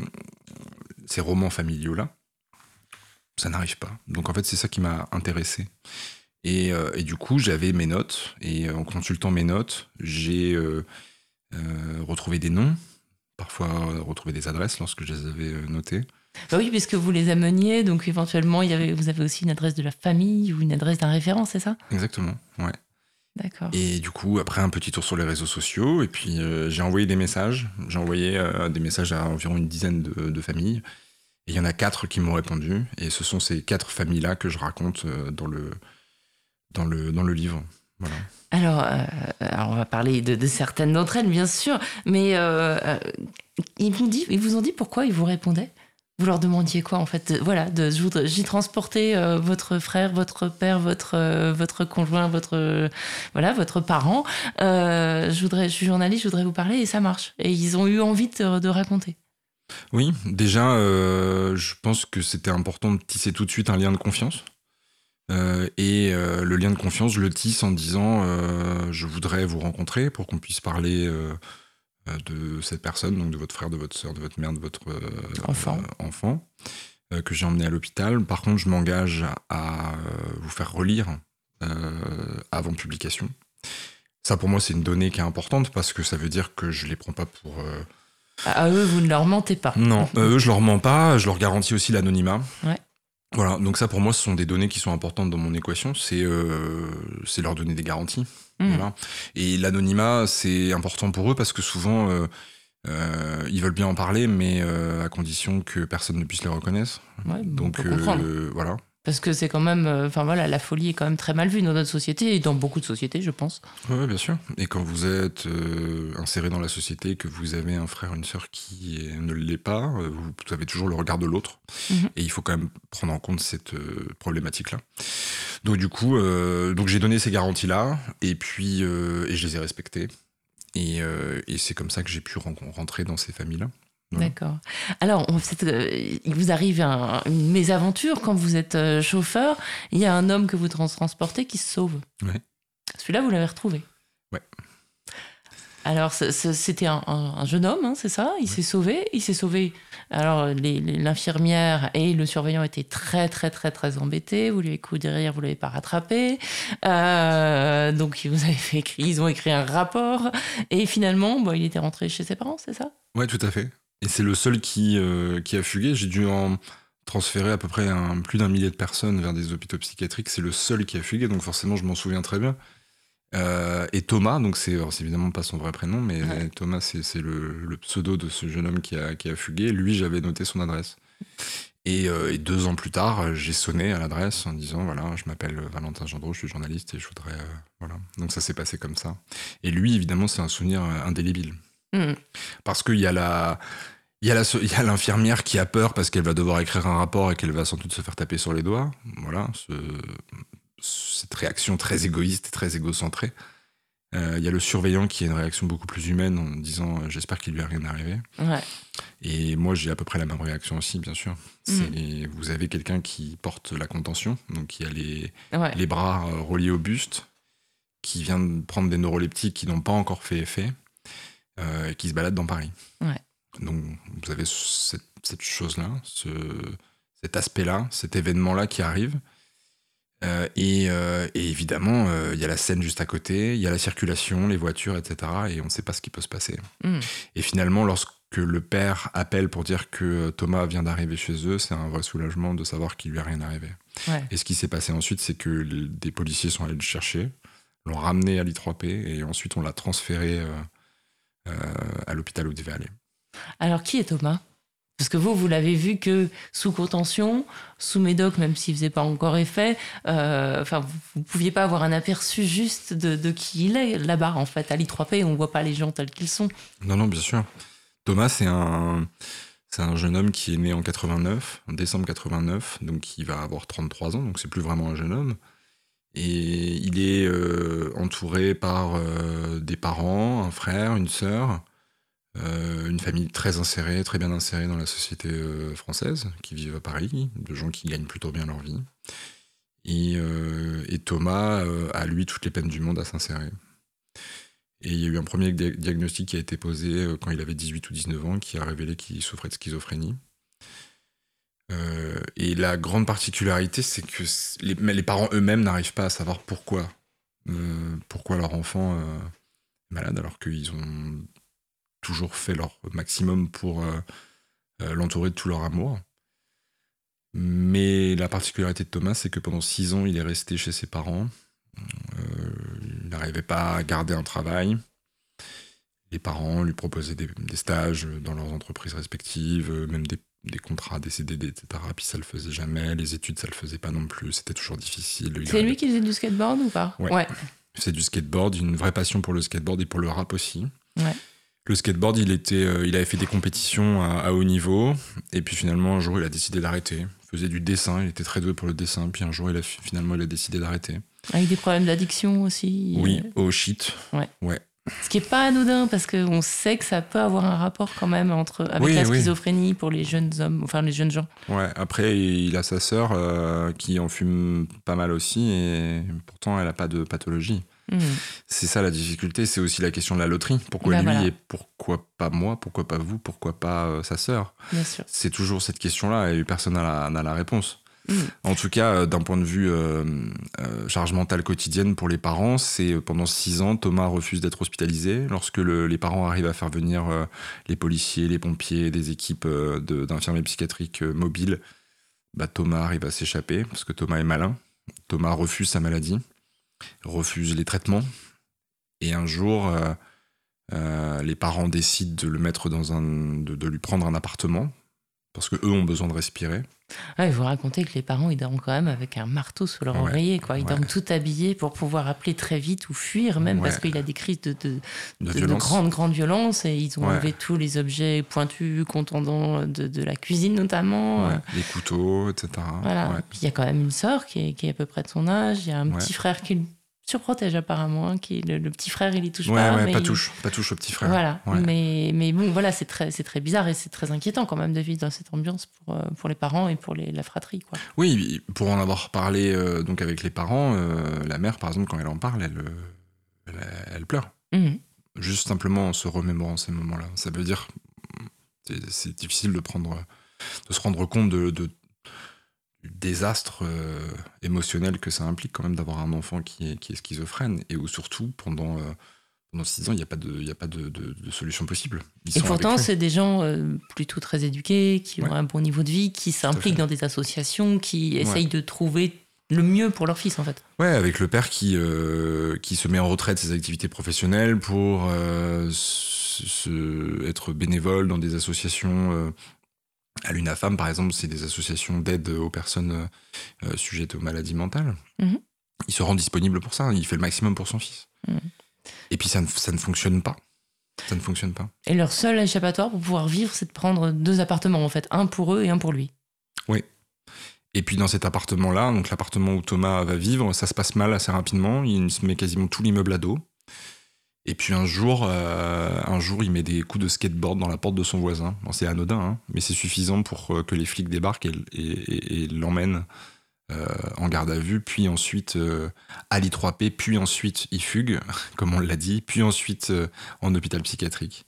ces romans familiaux-là, ça n'arrive pas. Donc en fait, c'est ça qui m'a intéressé. Et, euh, du coup, j'avais mes notes, et en consultant mes notes, j'ai retrouver des noms, parfois retrouver des adresses lorsque je les avais euh, notées. Bah oui, puisque vous les ameniez, donc éventuellement, il y avait, vous avez aussi une adresse de la famille ou une adresse d'un référent, c'est ça? Exactement, ouais. D'accord. Et du coup, après un petit tour sur les réseaux sociaux, et puis euh, j'ai envoyé des messages. J'ai envoyé des messages à environ une dizaine de, familles. Et il y en a quatre qui m'ont répondu. Et ce sont ces quatre familles-là que je raconte dans le, dans le, dans le livre. Voilà. Alors, euh, alors, on va parler de, certaines d'entre elles, bien sûr, mais euh, euh, ils, vous dit, ils vous ont dit pourquoi ils vous répondaient? Vous leur demandiez quoi, en fait? Voilà, j'ai transporté votre frère, votre père, votre, votre conjoint, votre, voilà, votre parent. je, voudrais, je suis journaliste, je voudrais vous parler, et ça marche. Et ils ont eu envie de, raconter. Oui, déjà, je pense que c'était important de tisser tout de suite un lien de confiance. Euh, et euh, le lien de confiance, je le tisse en disant euh, je voudrais vous rencontrer pour qu'on puisse parler de cette personne, donc de votre frère, de votre soeur, de votre mère, de votre enfant, enfant que j'ai emmené à l'hôpital. Par contre, je m'engage à, vous faire relire avant publication. Ça, pour moi, c'est une donnée qui est importante parce que ça veut dire que je les prends pas pour. À eux, vous ne leur mentez pas. Non, eux, je leur mens pas. Je leur garantis aussi l'anonymat. Ouais. Voilà, donc ça pour moi, ce sont des données qui sont importantes dans mon équation, c'est euh, leur donner des garanties. Mmh. Et l'anonymat, c'est important pour eux parce que souvent, euh, euh, ils veulent bien en parler, mais à condition que personne ne puisse les reconnaître. donc voilà. Parce que c'est quand même, euh, enfin voilà, la folie est quand même très mal vue dans notre société et dans beaucoup de sociétés, je pense. Oui, bien sûr. Et quand vous êtes euh, inséré dans la société, que vous avez un frère, une sœur qui ne l'est pas, euh, vous avez toujours le regard de l'autre. Mhm. Et il faut quand même prendre en compte cette problématique-là. Donc du coup, donc j'ai donné ces garanties-là, et puis et je les ai respectées. Et, et c'est comme ça que j'ai pu rentrer dans ces familles-là. D'accord. Alors, euh, il vous arrive une mésaventure quand vous êtes euh, chauffeur. Il y a un homme que vous transportez qui se sauve. Ouais. Celui-là, vous l'avez retrouvé. Ouais. Alors, c'était un, jeune homme, hein, c'est ça? Il s'est sauvé. Il s'est sauvé. Alors, l'infirmière et le surveillant étaient très, très, très, très embêtés. Vous lui avez couru derrière, vous l'avez pas rattrapé. Euh, donc, vous avez fait ils ont écrit un rapport. Et finalement, bon, il était rentré chez ses parents, c'est ça? Ouais, tout à fait. Et c'est le seul qui, euh, qui a fugué. J'ai dû en transférer à peu près un, plus d'un millier de personnes vers des hôpitaux psychiatriques. C'est le seul qui a fugué, donc forcément, je m'en souviens très bien. Euh, et Thomas, donc c'est évidemment pas son vrai prénom, mais Thomas, c'est le, pseudo de ce jeune homme qui a, qui a fugué. Lui, j'avais noté son adresse. Et, euh, et, deux ans plus tard, j'ai sonné à l'adresse en disant voilà, je m'appelle Valentin Gendreau, je suis journaliste et je voudrais. voilà. Donc ça s'est passé comme ça. Et lui, évidemment, c'est un souvenir indélébile. Mmh. Parce qu'il y a la. Il y a l'infirmière qui a peur parce qu'elle va devoir écrire un rapport et qu'elle va sans doute se faire taper sur les doigts. Voilà, cette réaction très égoïste et très égocentrée. Euh, il y a le surveillant qui a une réaction beaucoup plus humaine en disant euh, j'espère qu'il lui a rien arrivé. Et moi j'ai à peu près la même réaction aussi, bien sûr. Mmh. Vous avez quelqu'un qui porte la contention, donc qui a les, les bras euh, reliés au buste, qui vient de prendre des neuroleptiques qui n'ont pas encore fait effet euh, qui se balade dans Paris. Donc vous avez cette, chose-là, ce, cet aspect-là, cet événement-là qui arrive. Euh, et, euh, et évidemment, euh, il y a la scène juste à côté, il y a la circulation, les voitures, etc. Et on ne sait pas ce qui peut se passer. Mm. Et finalement, lorsque le père appelle pour dire que Thomas vient d'arriver chez eux, c'est un vrai soulagement de savoir qu'il lui a rien arrivé. Ouais. Et ce qui s'est passé ensuite, c'est que des policiers sont allés le chercher, l'ont ramené à l'I3P, et ensuite on l'a transféré à l'hôpital où il devait aller. Alors, qui est Thomas? Parce que vous, vous l'avez vu que sous contention, sous médoc, même s'il faisait pas encore effet, euh, enfin, vous, vous pouviez pas avoir un aperçu juste de, de qui il est là-bas, en fait. À l'I3P, on voit pas les gens tels qu'ils sont. Non, non, bien sûr. Thomas, c'est un, c'est un jeune homme qui est né en 89, en décembre 89, donc il va avoir 33 ans, donc c'est plus vraiment un jeune homme. Et il est euh, entouré par euh, des parents, un frère, une sœur, euh, une famille très insérée, très bien insérée dans la société française, qui vivent à Paris, de gens qui gagnent plutôt bien leur vie. Et, Thomas a, lui, toutes les peines du monde à s'insérer. Et il y a eu un premier dia- diagnostic qui a été posé quand il avait 18 ou 19 ans, qui a révélé qu'il souffrait de schizophrénie. Euh, et la grande particularité, c'est que les, parents eux-mêmes n'arrivent pas à savoir pourquoi, euh, pourquoi leur enfant euh, est malade, alors qu'ils ont toujours fait leur maximum pour l'entourer de tout leur amour. Mais la particularité de Thomas, c'est que pendant six ans, il est resté chez ses parents. Il n'arrivait pas à garder un travail. Les parents lui proposaient des, stages dans leurs entreprises respectives, même des, des contrats, des CDD, etc. Puis ça le faisait jamais. Les études, ça le faisait pas non plus. C'était toujours difficile. Il C'est lui qui faisait du skateboard ou pas Ouais. c'est du skateboard, une vraie passion pour le skateboard et pour le rap aussi. Ouais. Le skateboard, il, était, euh, il avait fait des compétitions à, à haut niveau, et puis finalement, un jour, il a décidé d'arrêter. Il faisait du dessin, il était très doué pour le dessin, puis un jour, il a, finalement, il a décidé d'arrêter. Avec des problèmes d'addiction aussi. Oui, au shit. Ce qui est pas anodin parce qu'on sait que ça peut avoir un rapport quand même entre avec Oui, la oui. schizophrénie pour les jeunes hommes, enfin les jeunes gens. Ouais, après, il a sa sœur euh, qui en fume pas mal aussi, et pourtant, elle n'a pas de pathologie. Hmm. C'est ça la difficulté, c'est aussi la question de la loterie. Pourquoi Bah, lui voilà. et pourquoi pas moi Pourquoi pas vous Pourquoi pas euh, sa sœur? C'est toujours cette question-là et personne n'a la, n'a la réponse. Mm. En tout cas, euh, d'un point de vue euh, euh, charge mentale quotidienne pour les parents, c'est pendant six ans, Thomas refuse d'être hospitalisé. Lorsque le- les parents arrivent à faire venir les policiers, les pompiers, des équipes d'infirmiers psychiatriques mobiles, bah, Thomas arrive à s'échapper parce que Thomas est malin. Thomas refuse sa maladie, refuse les traitements. Et un jour, les parents décident de le mettre dans un, de lui prendre un appartement parce que eux ont besoin de respirer. Ouais, il faut raconter que les parents ils dorment quand même avec un marteau sous leur Ouais, oreiller, quoi. Ils ouais. dorment tout habillés pour pouvoir appeler très vite ou fuir, même Ouais. parce qu'il a des crises de, de, De de- grande, grande violence et ils ont enlevé tous les objets pointus, contondants de, la cuisine notamment. Les couteaux, etc. Voilà. Puis il y a quand même une sœur qui est, qui est à peu près de son âge. Il y a un petit frère qui surprotège apparemment. hein, Qui le, le petit frère, il y touche Ouais, pas. ouais, mais pas il- touche, pas touche au petit frère. Voilà. Ouais. Mais, mais bon, voilà, c'est très, c'est très bizarre et c'est très inquiétant quand même de vivre dans cette ambiance pour, euh, pour les parents et pour les, la fratrie. Quoi. Oui, pour en avoir parlé euh, donc avec les parents, euh, la mère, par exemple, quand elle en parle, elle, elle, elle pleure. Mhm. Juste simplement en se remémorant ces moments-là. Ça veut dire, c'est- difficile de prendre, de se rendre compte de, de- désastre euh, émotionnel que ça implique quand même d'avoir un enfant qui est, qui est schizophrène et où surtout pendant euh, pendant six ans il n'y a pas de il a pas de, de- de solution possible. Ils Et pourtant, c'est des gens euh, plutôt très éduqués, qui ont un bon niveau de vie, qui s'impliquent dans des associations, qui Ouais. essayent de trouver le mieux pour leur fils, en fait. Ouais, avec le père qui, qui se met en retrait de ses activités professionnelles pour se- être bénévole dans des associations. À l'UNAFAM, par exemple, c'est des associations d'aide aux personnes euh, euh, sujettes aux maladies mentales. Mhm. Il se rend disponible pour ça, il fait le maximum pour son fils. Mhm. Et puis ça ne, ça ne fonctionne pas. Ça ne fonctionne pas. Et leur seul échappatoire pour pouvoir vivre, c'est de prendre deux appartements, en fait. Un pour eux et un pour lui. Et puis dans cet appartement-là, donc l'appartement où Thomas va vivre, ça se passe mal assez rapidement. Il se met quasiment tout l'immeuble à dos. Et puis un jour, euh, un jour, il met des coups de skateboard dans la porte de son voisin. Bon, c'est anodin, hein, mais c'est suffisant pour euh, que les flics débarquent et, et- et- et l'emmènent euh, en garde à vue, puis ensuite euh, à l'I3P, puis ensuite il fugue, comme on l'a dit, puis ensuite en hôpital psychiatrique.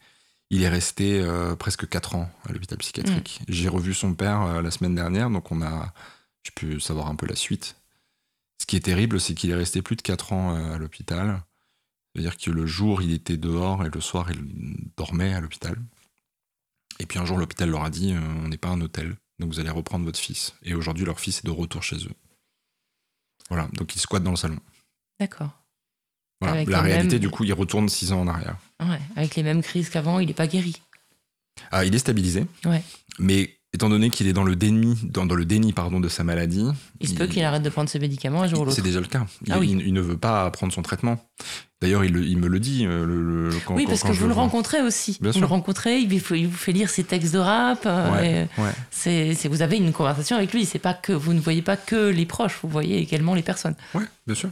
Il est resté presque 4 ans à l'hôpital psychiatrique. J'ai revu son père la semaine dernière, donc on a, pu savoir un peu la suite. Ce qui est terrible, c'est qu'il est resté plus de 4 ans à l'hôpital. C'est-à-dire que le jour, il était dehors et le soir, il dormait à l'hôpital. Et puis un jour, l'hôpital leur a dit euh, on n'est pas un hôtel, donc vous allez reprendre votre fils. Et aujourd'hui, leur fils est de retour chez eux. Voilà, donc il squatte dans le salon. D'accord. Voilà. Avec La réalité, mêmes- du coup, il retourne 6 ans en arrière. Ouais, avec les mêmes crises qu'avant, il n'est pas guéri. Ah, il est stabilisé. Ouais. Mais étant donné qu'il est dans le déni, dans, dans le déni pardon, de sa maladie, Il se peut qu'il arrête de prendre ses médicaments un jour ou il- c'est l'autre. déjà le cas. Il, Ah oui. il- il ne veut pas prendre son traitement. D'ailleurs, il, me le dit. euh, le- le- quand, Oui, parce quand que je vous le rencontrez aussi. Bien vous sûr. le rencontrez, il vous, il vous fait lire ses textes de rap. euh, Ouais, vous avez une conversation avec lui. C'est pas que vous ne voyez pas que les proches, vous voyez également les personnes. Ouais, bien sûr.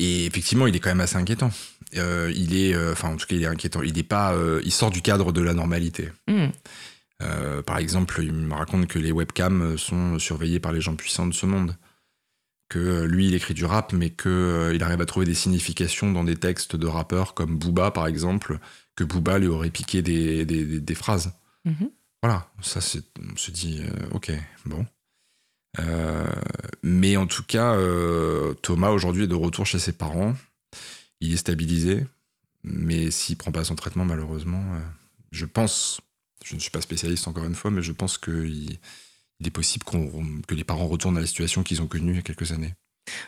Et effectivement, il est quand même assez inquiétant. Euh, il est, euh, enfin, en tout cas, il est inquiétant. Il est pas, euh, il sort du cadre de la normalité. Hmm. Par exemple, il me raconte que les webcams sont surveillées par les gens puissants de ce monde. Que euh, lui, il écrit du rap, mais que euh, il arrive à trouver des significations dans des textes de rappeurs comme Booba, par exemple, que Booba lui aurait piqué des, des- des- des phrases. Mhm. Voilà, ça, c'est, on se dit, euh, ok, bon. Euh, mais en tout cas, Thomas aujourd'hui est de retour chez ses parents. Il est stabilisé, mais s'il prend pas son traitement, malheureusement, je pense, je ne suis pas spécialiste encore une fois, mais je pense qu'il il est possible que les parents retournent à la situation qu'ils ont connue il y a quelques années.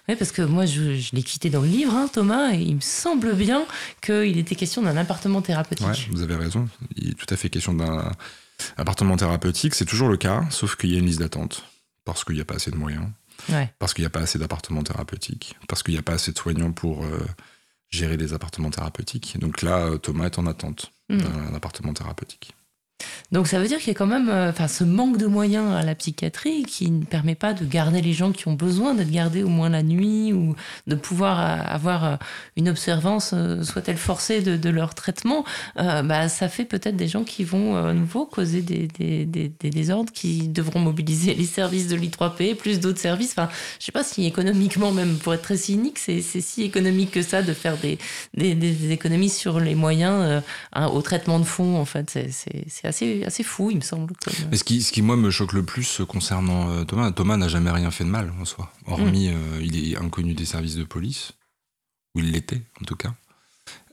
Oui, parce que moi, je, je l'ai quitté dans le livre, hein, Thomas, et il me semble bien qu'il était question d'un appartement thérapeutique. Ouais, vous avez raison. Il est tout à fait question d'un appartement thérapeutique. C'est toujours le cas, sauf qu'il y a une liste d'attente parce qu'il n'y a pas assez de moyens. Ouais. parce qu'il n'y a pas assez d'appartements thérapeutiques, parce qu'il n'y a pas assez de soignants pour euh, gérer des appartements thérapeutiques. Donc là, euh, Thomas est en attente Mm. d'un appartement thérapeutique. Donc ça veut dire qu'il y a quand même euh, enfin, ce manque de moyens à la psychiatrie qui ne permet pas de garder les gens qui ont besoin d'être gardés au moins la nuit ou de pouvoir euh, avoir euh, une observance, soit-elle forcée, de, leur traitement. Bah, ça fait peut-être des gens qui vont à nouveau causer des, des, désordres, qui devront mobiliser les services de l'I3P, plus d'autres services. Enfin, je sais pas si économiquement, même pour être très cynique, c'est si économique que ça de faire des, économies sur les moyens hein, au traitement de fond. En fait, c'est assez, assez fou, il me semble. comme- Mais ce qui, ce qui, moi, me choque le plus euh, concernant euh, Thomas, Thomas n'a jamais rien fait de mal en soi. Hormis, Mm. euh, il est inconnu des services de police, ou il l'était en tout cas.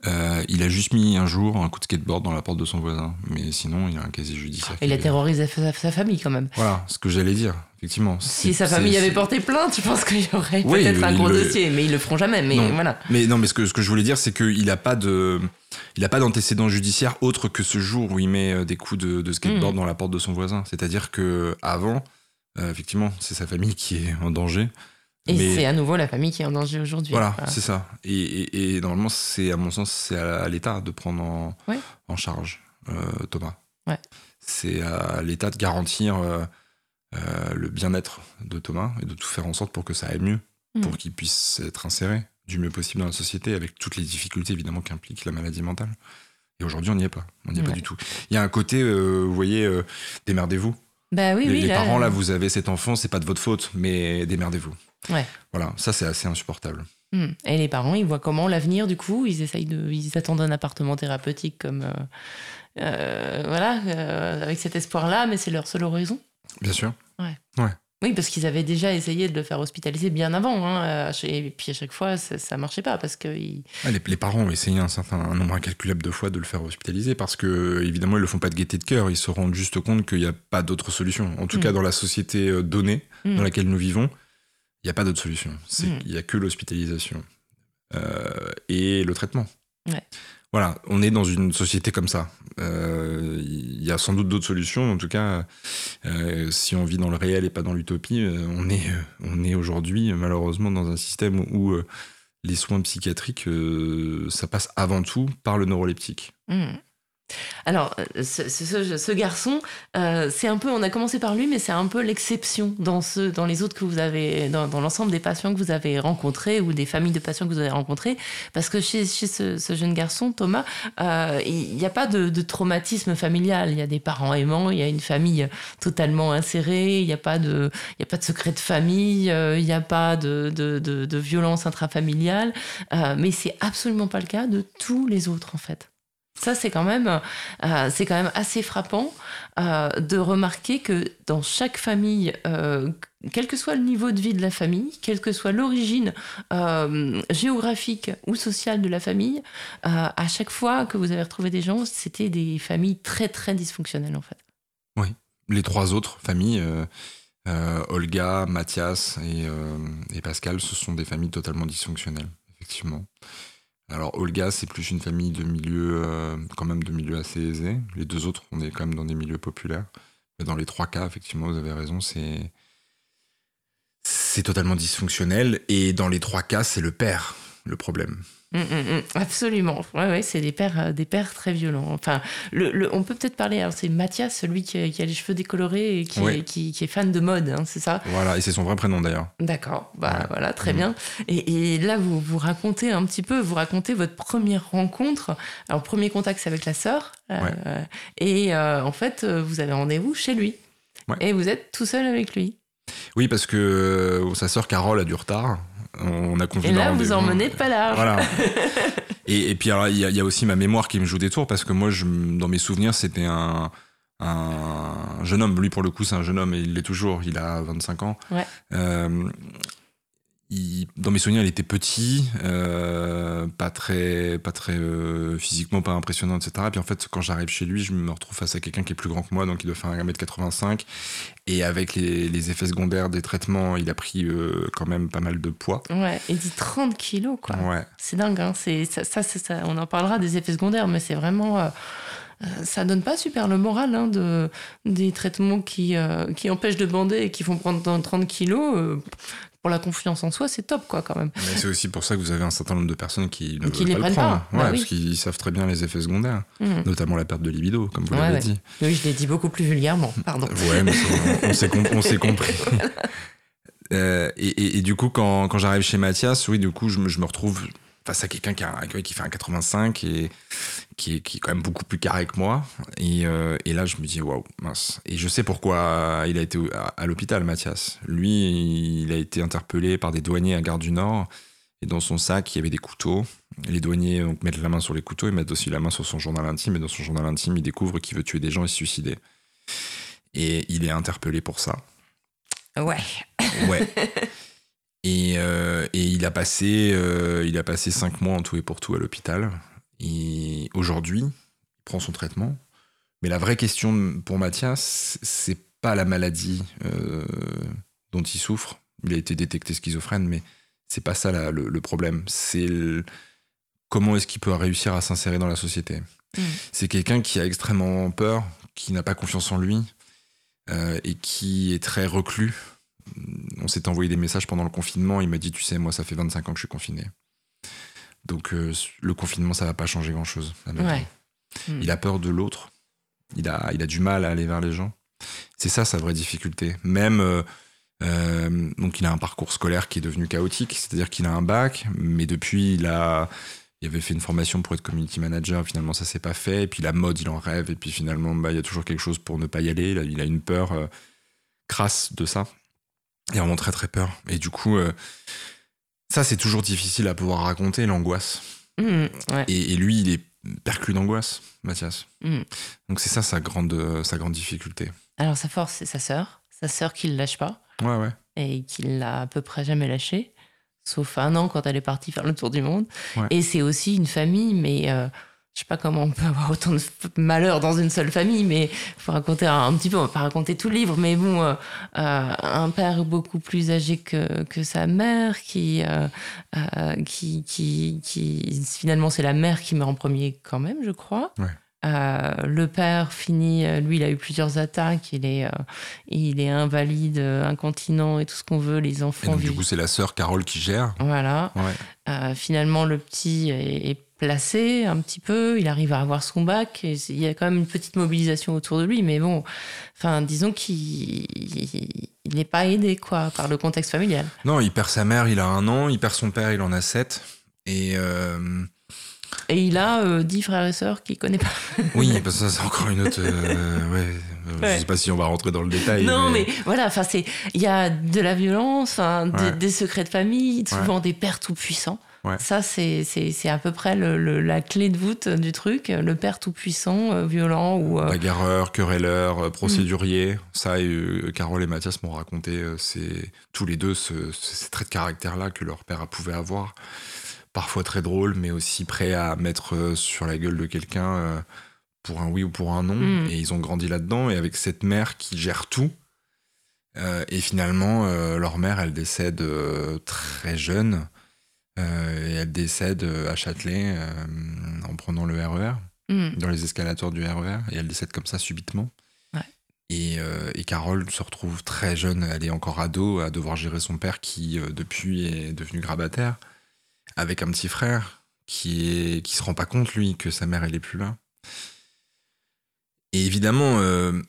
Euh, il a juste mis un jour un coup de skateboard dans la porte de son voisin, mais sinon, il a un casier judiciaire. Il a terrorisé sa, sa famille quand même. Voilà, ce que j'allais dire, effectivement. Si sa famille avait porté plainte, je pense qu'il y aurait Oui, peut-être un gros le- dossier, mais ils le feront jamais. Mais Non. voilà. Mais non, mais ce que, ce que je voulais dire, c'est qu'il n'a pas de, il a pas d'antécédent judiciaire autre que ce jour où il met euh, des coups de, de skateboard Mm. dans la porte de son voisin. C'est-à-dire que avant, euh, effectivement, c'est sa famille qui est en danger. Et Mais- c'est à nouveau la famille qui est en danger aujourd'hui. Voilà, Voilà. c'est ça. Et, et- et normalement, c'est à mon sens, c'est à, l'État de prendre en, Ouais. en charge euh, Thomas. Ouais. C'est à l'État de garantir euh, euh, le bien-être de Thomas et de tout faire en sorte pour que ça aille mieux, Mm. pour qu'il puisse être inséré du mieux possible dans la société, avec toutes les difficultés évidemment qu'implique la maladie mentale. Et aujourd'hui, on n'y est pas. On n'y est pas du tout. Il y a un côté, vous voyez, démerdez-vous. Bah oui, les oui. les là, parents, là, vous avez cet enfant, c'est pas de votre faute, mais démerdez-vous. Ouais. Voilà, ça c'est assez insupportable. Hmm. Et les parents, ils voient comment l'avenir, du coup, ils essayent de, ils attendent un appartement thérapeutique comme, euh, euh, voilà, euh, avec cet espoir-là, mais c'est leur seul horizon. Bien sûr. Oui, parce qu'ils avaient déjà essayé de le faire hospitaliser bien avant, hein, et puis à chaque fois, ça, ça marchait pas parce que ils- Ah, les, les parents ont essayé un certain un nombre incalculable de fois de le faire hospitaliser parce que, évidemment, ils le font pas de gaieté de cœur. Ils se rendent juste compte qu'il n'y a pas d'autre solution. En tout Mm. cas, dans la société donnée Mm. dans laquelle nous vivons, il n'y a pas d'autre solution. C'est- Mm. Il n'y a que l'hospitalisation euh, et le traitement. Ouais. Voilà, on est dans une société comme ça. Euh, Il y a sans doute d'autres solutions. En tout cas, euh, si on vit dans le réel et pas dans l'utopie, on est, on est aujourd'hui malheureusement dans un système où les soins psychiatriques, ça passe avant tout par le neuroleptique. Hmm. Alors, euh, ce, ce- ce garçon, euh, c'est un peu, on a commencé par lui, mais c'est un peu l'exception dans, dans les autres que vous avez, dans, dans l'ensemble des patients que vous avez rencontrés ou des familles de patients que vous avez rencontrés. Parce que chez, chez ce, ce jeune garçon, Thomas, euh, il n'y a pas de, de traumatisme familial. Il y a des parents aimants, il y a une famille totalement insérée, il n'y a, pas de- il a pas de secret de famille, euh, il n'y a pas de, de, de, violence intrafamiliale. Mais c'est absolument pas le cas de tous les autres, en fait. Ça, c'est quand même, euh, c'est quand même assez frappant euh, de remarquer que dans chaque famille, euh, quel que soit le niveau de vie de la famille, quelle que soit l'origine géographique ou sociale de la famille, à chaque fois que vous avez retrouvé des gens, c'était des familles très très dysfonctionnelles en fait. Oui, les trois autres familles. Olga, Mathias et Pascal, ce sont des familles totalement dysfonctionnelles, effectivement. Alors Olga, c'est plus une famille de milieu, euh, quand même de milieu assez aisé. Les deux autres, on est quand même dans des milieux populaires. Mais dans les trois cas, effectivement, vous avez raison, c'est c'est totalement dysfonctionnel. Et dans les trois cas, c'est le père le problème. Mm, mm, mm. absolument. Ouais, ouais, c'est des pères, euh, des pères très violents. Enfin, le, on peut peut-être parler. C'est Mathias, celui qui a, les cheveux décolorés et qui, est, qui, est, fan de mode, hein, c'est ça? Voilà, et c'est son vrai prénom d'ailleurs. D'accord. Bah voilà, très bien. Et, là, vous vous racontez un petit peu, vous racontez votre première rencontre. Alors, premier contact, c'est avec la sœur. Euh, et euh, en fait, vous avez rendez-vous chez lui. Et vous êtes tout seul avec lui. Oui, parce que sa sœur Carole a du retard. On a Et là, vous emmenez pas large. Voilà. et, puis, il y, a aussi ma mémoire qui me joue des tours parce que moi, je, dans mes souvenirs, c'était un, un jeune homme. Lui, pour le coup, c'est un jeune homme et il l'est toujours. Il a 25 ans. Ouais. Euh, dans mes souvenirs, il était petit, euh, pas très, pas très euh, physiquement pas impressionnant, etc. Et puis en fait, quand j'arrive chez lui, je me retrouve face à quelqu'un qui est plus grand que moi, donc il doit faire 1m85. Et avec les, effets secondaires des traitements, il a pris euh, quand même pas mal de poids. Ouais, il dit 30 kilos, quoi. Ouais. C'est dingue, hein. C'est, ça, ça, ça, on en parlera des effets secondaires, mais c'est vraiment ça donne pas super le moral hein, de, des traitements qui, qui empêchent de bander et qui font prendre 30 kilos pour la confiance en soi, c'est top, quoi, quand même. c'est aussi pour ça que vous avez un certain nombre de personnes qui ne veulent pas le prendre. Pas. Bah parce qu'ils savent très bien les effets secondaires, mmh. notamment la perte de libido, comme vous l'avez dit. Oui, je l'ai dit beaucoup plus vulgairement, pardon. ouais, mais on, s'est compris. Euh, et, du coup, quand, quand j'arrive chez Mathias, oui, du coup, je me, je me retrouve face à quelqu'un qui, qui, fait un 85 et qui est, qui est quand même beaucoup plus carré que moi. Et, euh, et là, je me dis, waouh, mince. Et je sais pourquoi il a été à, l'hôpital, Mathias. Lui, il a été interpellé par des douaniers à Gare du Nord. Et dans son sac, il y avait des couteaux. Les douaniers donc, mettent la main sur les couteaux, ils mettent aussi la main sur son journal intime. Et dans son journal intime, il découvre qu'il veut tuer des gens et se suicider. Et il est interpellé pour ça. Ouais. Ouais. Euh, et, il a passé, euh, il a passé cinq mois en tout et pour tout à l'hôpital. Et aujourd'hui, il prend son traitement. Mais la vraie question pour Mathias, c'est pas la maladie euh, dont il souffre. Il a été détecté schizophrène, mais c'est pas ça le, problème. C'est comment est-ce qu'il peut réussir à s'insérer dans la société? Mm. C'est quelqu'un qui a extrêmement peur, qui n'a pas confiance en lui et qui est très reclus on s'est envoyé des messages pendant le confinement. Il m'a dit, tu sais, moi, ça fait 25 ans que je suis confiné. Donc, euh, le confinement, ça va pas changer grand-chose. Hmm. Il a peur de l'autre. Il a, il a du mal à aller vers les gens. C'est ça sa vraie difficulté. Même, euh, euh, donc, il a un parcours scolaire qui est devenu chaotique. C'est-à-dire qu'il a un bac, mais depuis, il a, il avait fait une formation pour être community manager. Finalement, ça s'est pas fait. Et puis, la mode, il en rêve. Et puis, finalement, bah, il y a toujours quelque chose pour ne pas y aller. Il a une peur crasse de ça. Il a vraiment très très peur. Et du coup, euh, ça c'est toujours difficile à pouvoir raconter, l'angoisse. Mmh, et, lui, il est perclus d'angoisse, Mathias. Mmh. Donc c'est ça sa grande, sa grande difficulté. Alors sa force, c'est sa sœur. Sa sœur qui le lâche pas. Ouais, ouais. Et qui l'a à peu près jamais lâché. Sauf un an quand elle est partie faire le tour du monde. Et c'est aussi une famille, mais... Euh, je sais pas comment on peut avoir autant de malheur dans une seule famille, mais faut raconter un, petit peu, on va pas raconter tout le livre, mais bon, euh, euh, un père beaucoup plus âgé que, que sa mère, qui, euh, qui, qui, qui, finalement c'est la mère qui meurt en premier quand même, je crois. le père finit, lui, il a eu plusieurs attaques, il est, il est invalide, incontinent et tout ce qu'on veut. Les enfants. du coup, c'est la sœur Carole qui gère. Voilà. finalement, le petit est, est placé un petit peu, il arrive à avoir son bac, et il y a quand même une petite mobilisation autour de lui, mais bon, enfin, disons qu'il n'est pas aidé quoi par le contexte familial. Non, il perd sa mère, il a un an, il perd son père, il en a sept, et euh, et il a euh, dix frères et sœurs qu'il connaît pas. oui, parce que ça c'est encore une autre. Euh, ouais. Je sais pas si on va rentrer dans le détail. Non, mais, voilà, enfin c'est, il y a de la violence, des, des, secrets de famille, souvent des pères tout puissants. Ouais. Ça, c'est à peu près le- le- la clé de voûte du truc. Le père tout-puissant, euh, violent ou. euh, Bagarreur, querelleur, euh, procédurier. Mm. Ça, Carole et Mathias m'ont raconté, c'est tous les deux ce- ce- ces traits de caractère-là que leur père pouvait avoir. Parfois très drôle, mais aussi prêt à mettre sur la gueule de quelqu'un pour un oui ou pour un non. Mm. Et ils ont grandi là-dedans. Et avec cette mère qui gère tout. euh, et finalement, euh, leur mère, elle décède euh, très jeune. Euh, et elle décède euh, à Châtelet euh, en prenant le RER hmm. dans les escalators du RER et elle décède comme ça subitement. Ouais. Et, et Carole se retrouve très jeune, elle est encore ado, à devoir gérer son père qui, depuis, est devenu grabataire, avec un petit frère qui, est, qui se rend pas compte, lui, que sa mère, elle est plus là. Et évidemment, euh,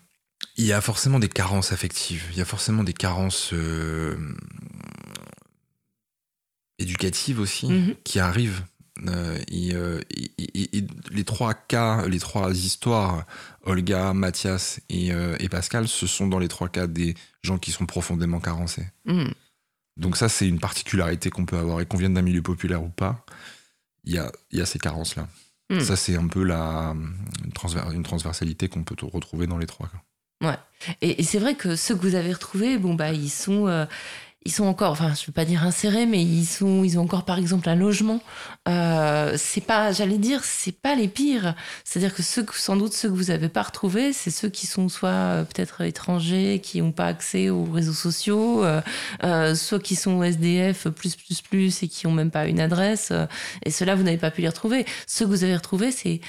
il y a forcément des carences affectives, il y a forcément des carences euh, éducatives aussi Mhm. qui arrivent. Euh, et, euh, et- et- et les trois cas, les trois histoires, Olga, Mathias et, euh, et Pascal, ce sont dans les trois cas des gens qui sont profondément carencés. Hmm. Donc ça, c'est une particularité qu'on peut avoir. Et qu'on vienne d'un milieu populaire ou pas, il y a, y a ces carences-là. Mm. Ça, c'est un peu la, une, transver- une transversalité qu'on peut retrouver dans les trois cas. Et, et c'est vrai que ceux que vous avez retrouvés, bon bah ils sont, euh, ils sont encore, enfin je veux pas dire insérés, mais ils sont, ils ont encore par exemple un logement. Euh, c'est pas, j'allais dire, c'est pas les pires. C'est-à-dire que ceux, sans doute ceux que vous avez pas retrouvés, c'est ceux qui sont soit euh, peut-être étrangers, qui n'ont pas accès aux réseaux sociaux, euh, soit qui sont SDF plus plus plus et qui ont même pas une adresse. et ceux-là vous n'avez pas pu les retrouver. Ceux que vous avez retrouvés, c'est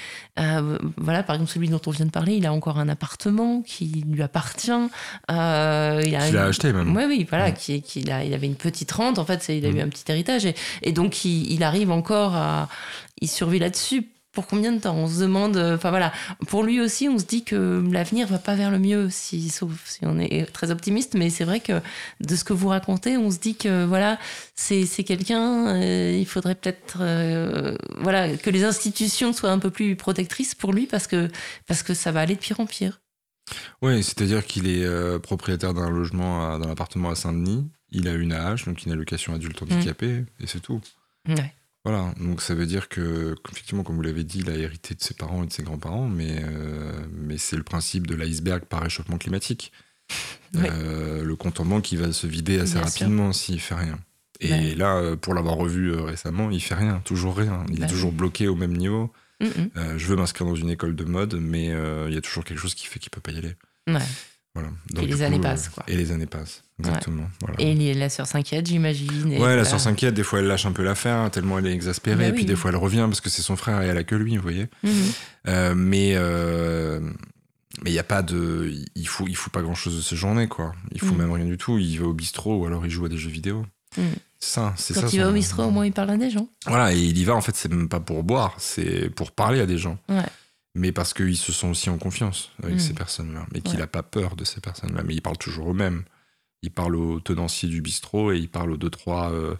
voilà, par exemple, celui dont on vient de parler, il a encore un appartement qui lui appartient. Il a Qu'il a acheté même. Oui, oui, voilà, qui, qui- il, a, il avait une petite rente, en fait, il a Mm. eu un petit héritage. Et, et donc, il, il arrive encore à. Il survit là-dessus. Pour combien de temps? On se demande. euh, Enfin voilà, pour lui aussi, on se dit que l'avenir va pas vers le mieux, si, sauf si on est très optimiste. Mais c'est vrai que de ce que vous racontez, on se dit que voilà, c'est quelqu'un. euh, il faudrait peut-être euh, voilà que les institutions soient un peu plus protectrices pour lui parce que parce que ça va aller de pire en pire. Oui, c'est-à-dire qu'il est euh, propriétaire d'un logement à- dans l'appartement à Saint-Denis. Il a une AH, donc une allocation adulte handicapé, et c'est tout. Ouais. Voilà, donc ça veut dire que, effectivement, comme vous l'avez dit, il a hérité de ses parents et de ses grands-parents, mais, euh, mais c'est le principe de l'iceberg par réchauffement climatique. Euh, le compte en banque, il va se vider assez Bien rapidement s'il fait rien. Et Ouais. là, euh, pour l'avoir revu récemment, il fait rien, toujours rien. Il Bah est toujours bloqué au même niveau. Mm, mm. Euh, je veux m'inscrire dans une école de mode, mais il y a toujours quelque chose qui fait qu'il peut pas y aller. Ouais. Voilà. Et les années passent, quoi. Et les années passent, exactement. Voilà. Et la sœur s'inquiète, j'imagine. Ouais, la sœur s'inquiète, des fois elle lâche un peu l'affaire, tellement elle est exaspérée, Bah et puis des fois elle revient parce que c'est son frère et elle a que lui, vous voyez. Mhm. Euh, mais euh, mais il y a pas de, il faut il faut pas grand chose de ses journées quoi. Il faut Mm. même rien du tout. Il va au bistrot ou alors il joue à des jeux vidéo. Mm. C'est ça, c'est Quand il va au bistrot, au moins il parle à des gens. Voilà, et il y va en fait, c'est même pas pour boire, c'est pour parler à des gens. Ouais. Mais parce qu'ils se sont aussi en confiance avec Mm. ces personnes-là, et qu'il Ouais. a pas peur de ces personnes-là. Mais il parle toujours aux mêmes. Il parle aux tenanciers du bistrot et il parle aux deux trois euh,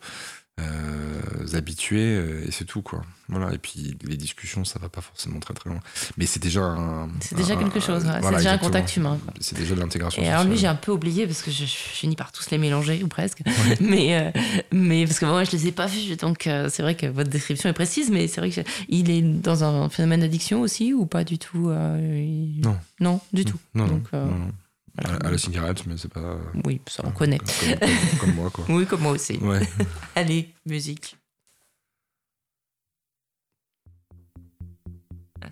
habitués euh, et c'est tout quoi. Voilà. Et puis les discussions, ça va pas forcément très très loin. Mais c'est déjà un. C'est déjà un- quelque chose, ouais. voilà, c'est déjà un contact humain. quoi. C'est déjà de l'intégration. Et alors lui, j'ai un peu oublié parce que je, je finis par tous les mélanger ou presque. Mais, euh, mais parce que moi, je les ai pas vus. Donc euh, c'est vrai que votre description est précise, mais c'est vrai que je- il est dans un phénomène d'addiction aussi ou pas du tout euh, il- Non. Non, du tout. Non, Donc, euh, non, non. Voilà. À, à la cigarette, mais c'est pas. Oui, ça on connaît. Comme, comme- comme moi quoi. Oui, comme moi aussi. Ouais. Allez, musique. Ah,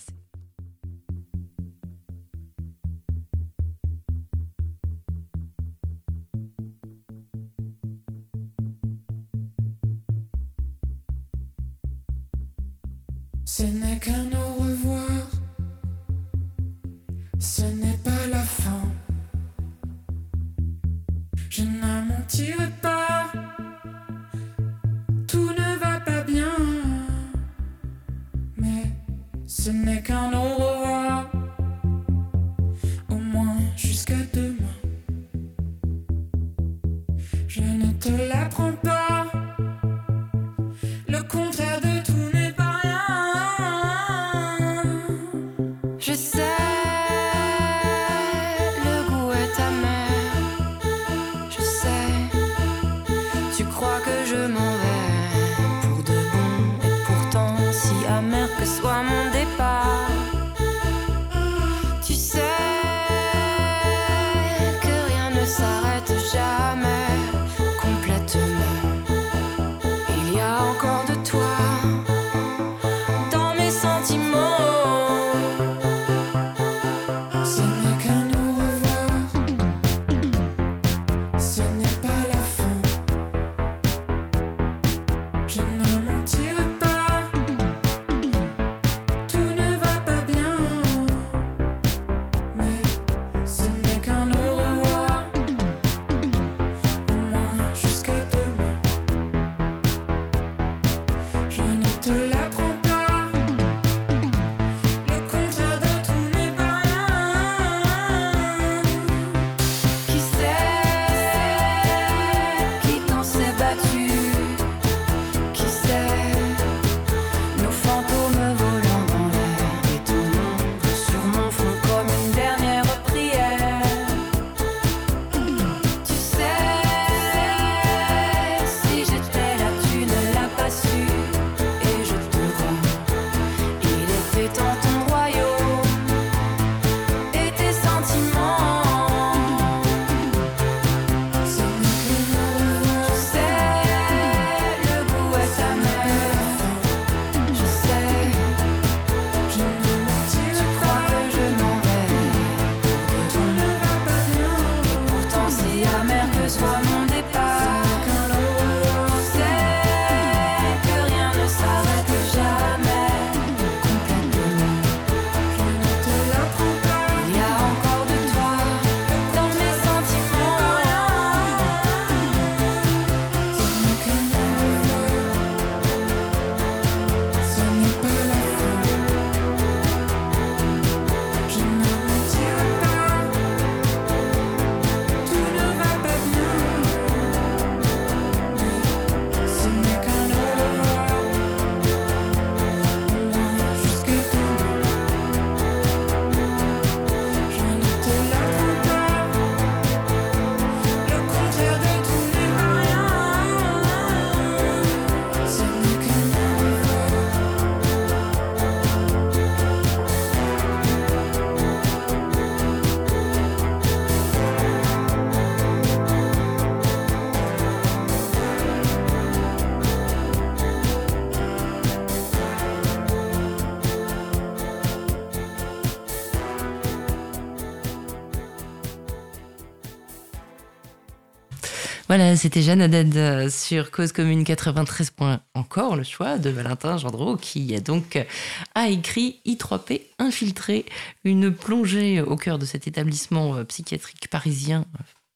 Ce n'est qu'un au revoir, ce n'est pas la fin. Je ne mentirai pas, tout ne va pas bien. Mais ce n'est qu'un au C'était Jeanne Haddad euh, sur Cause Commune 93. Encore le choix de Valentin Gendreau qui a donc euh, a écrit I3P infiltré, une plongée au cœur de cet établissement euh, psychiatrique parisien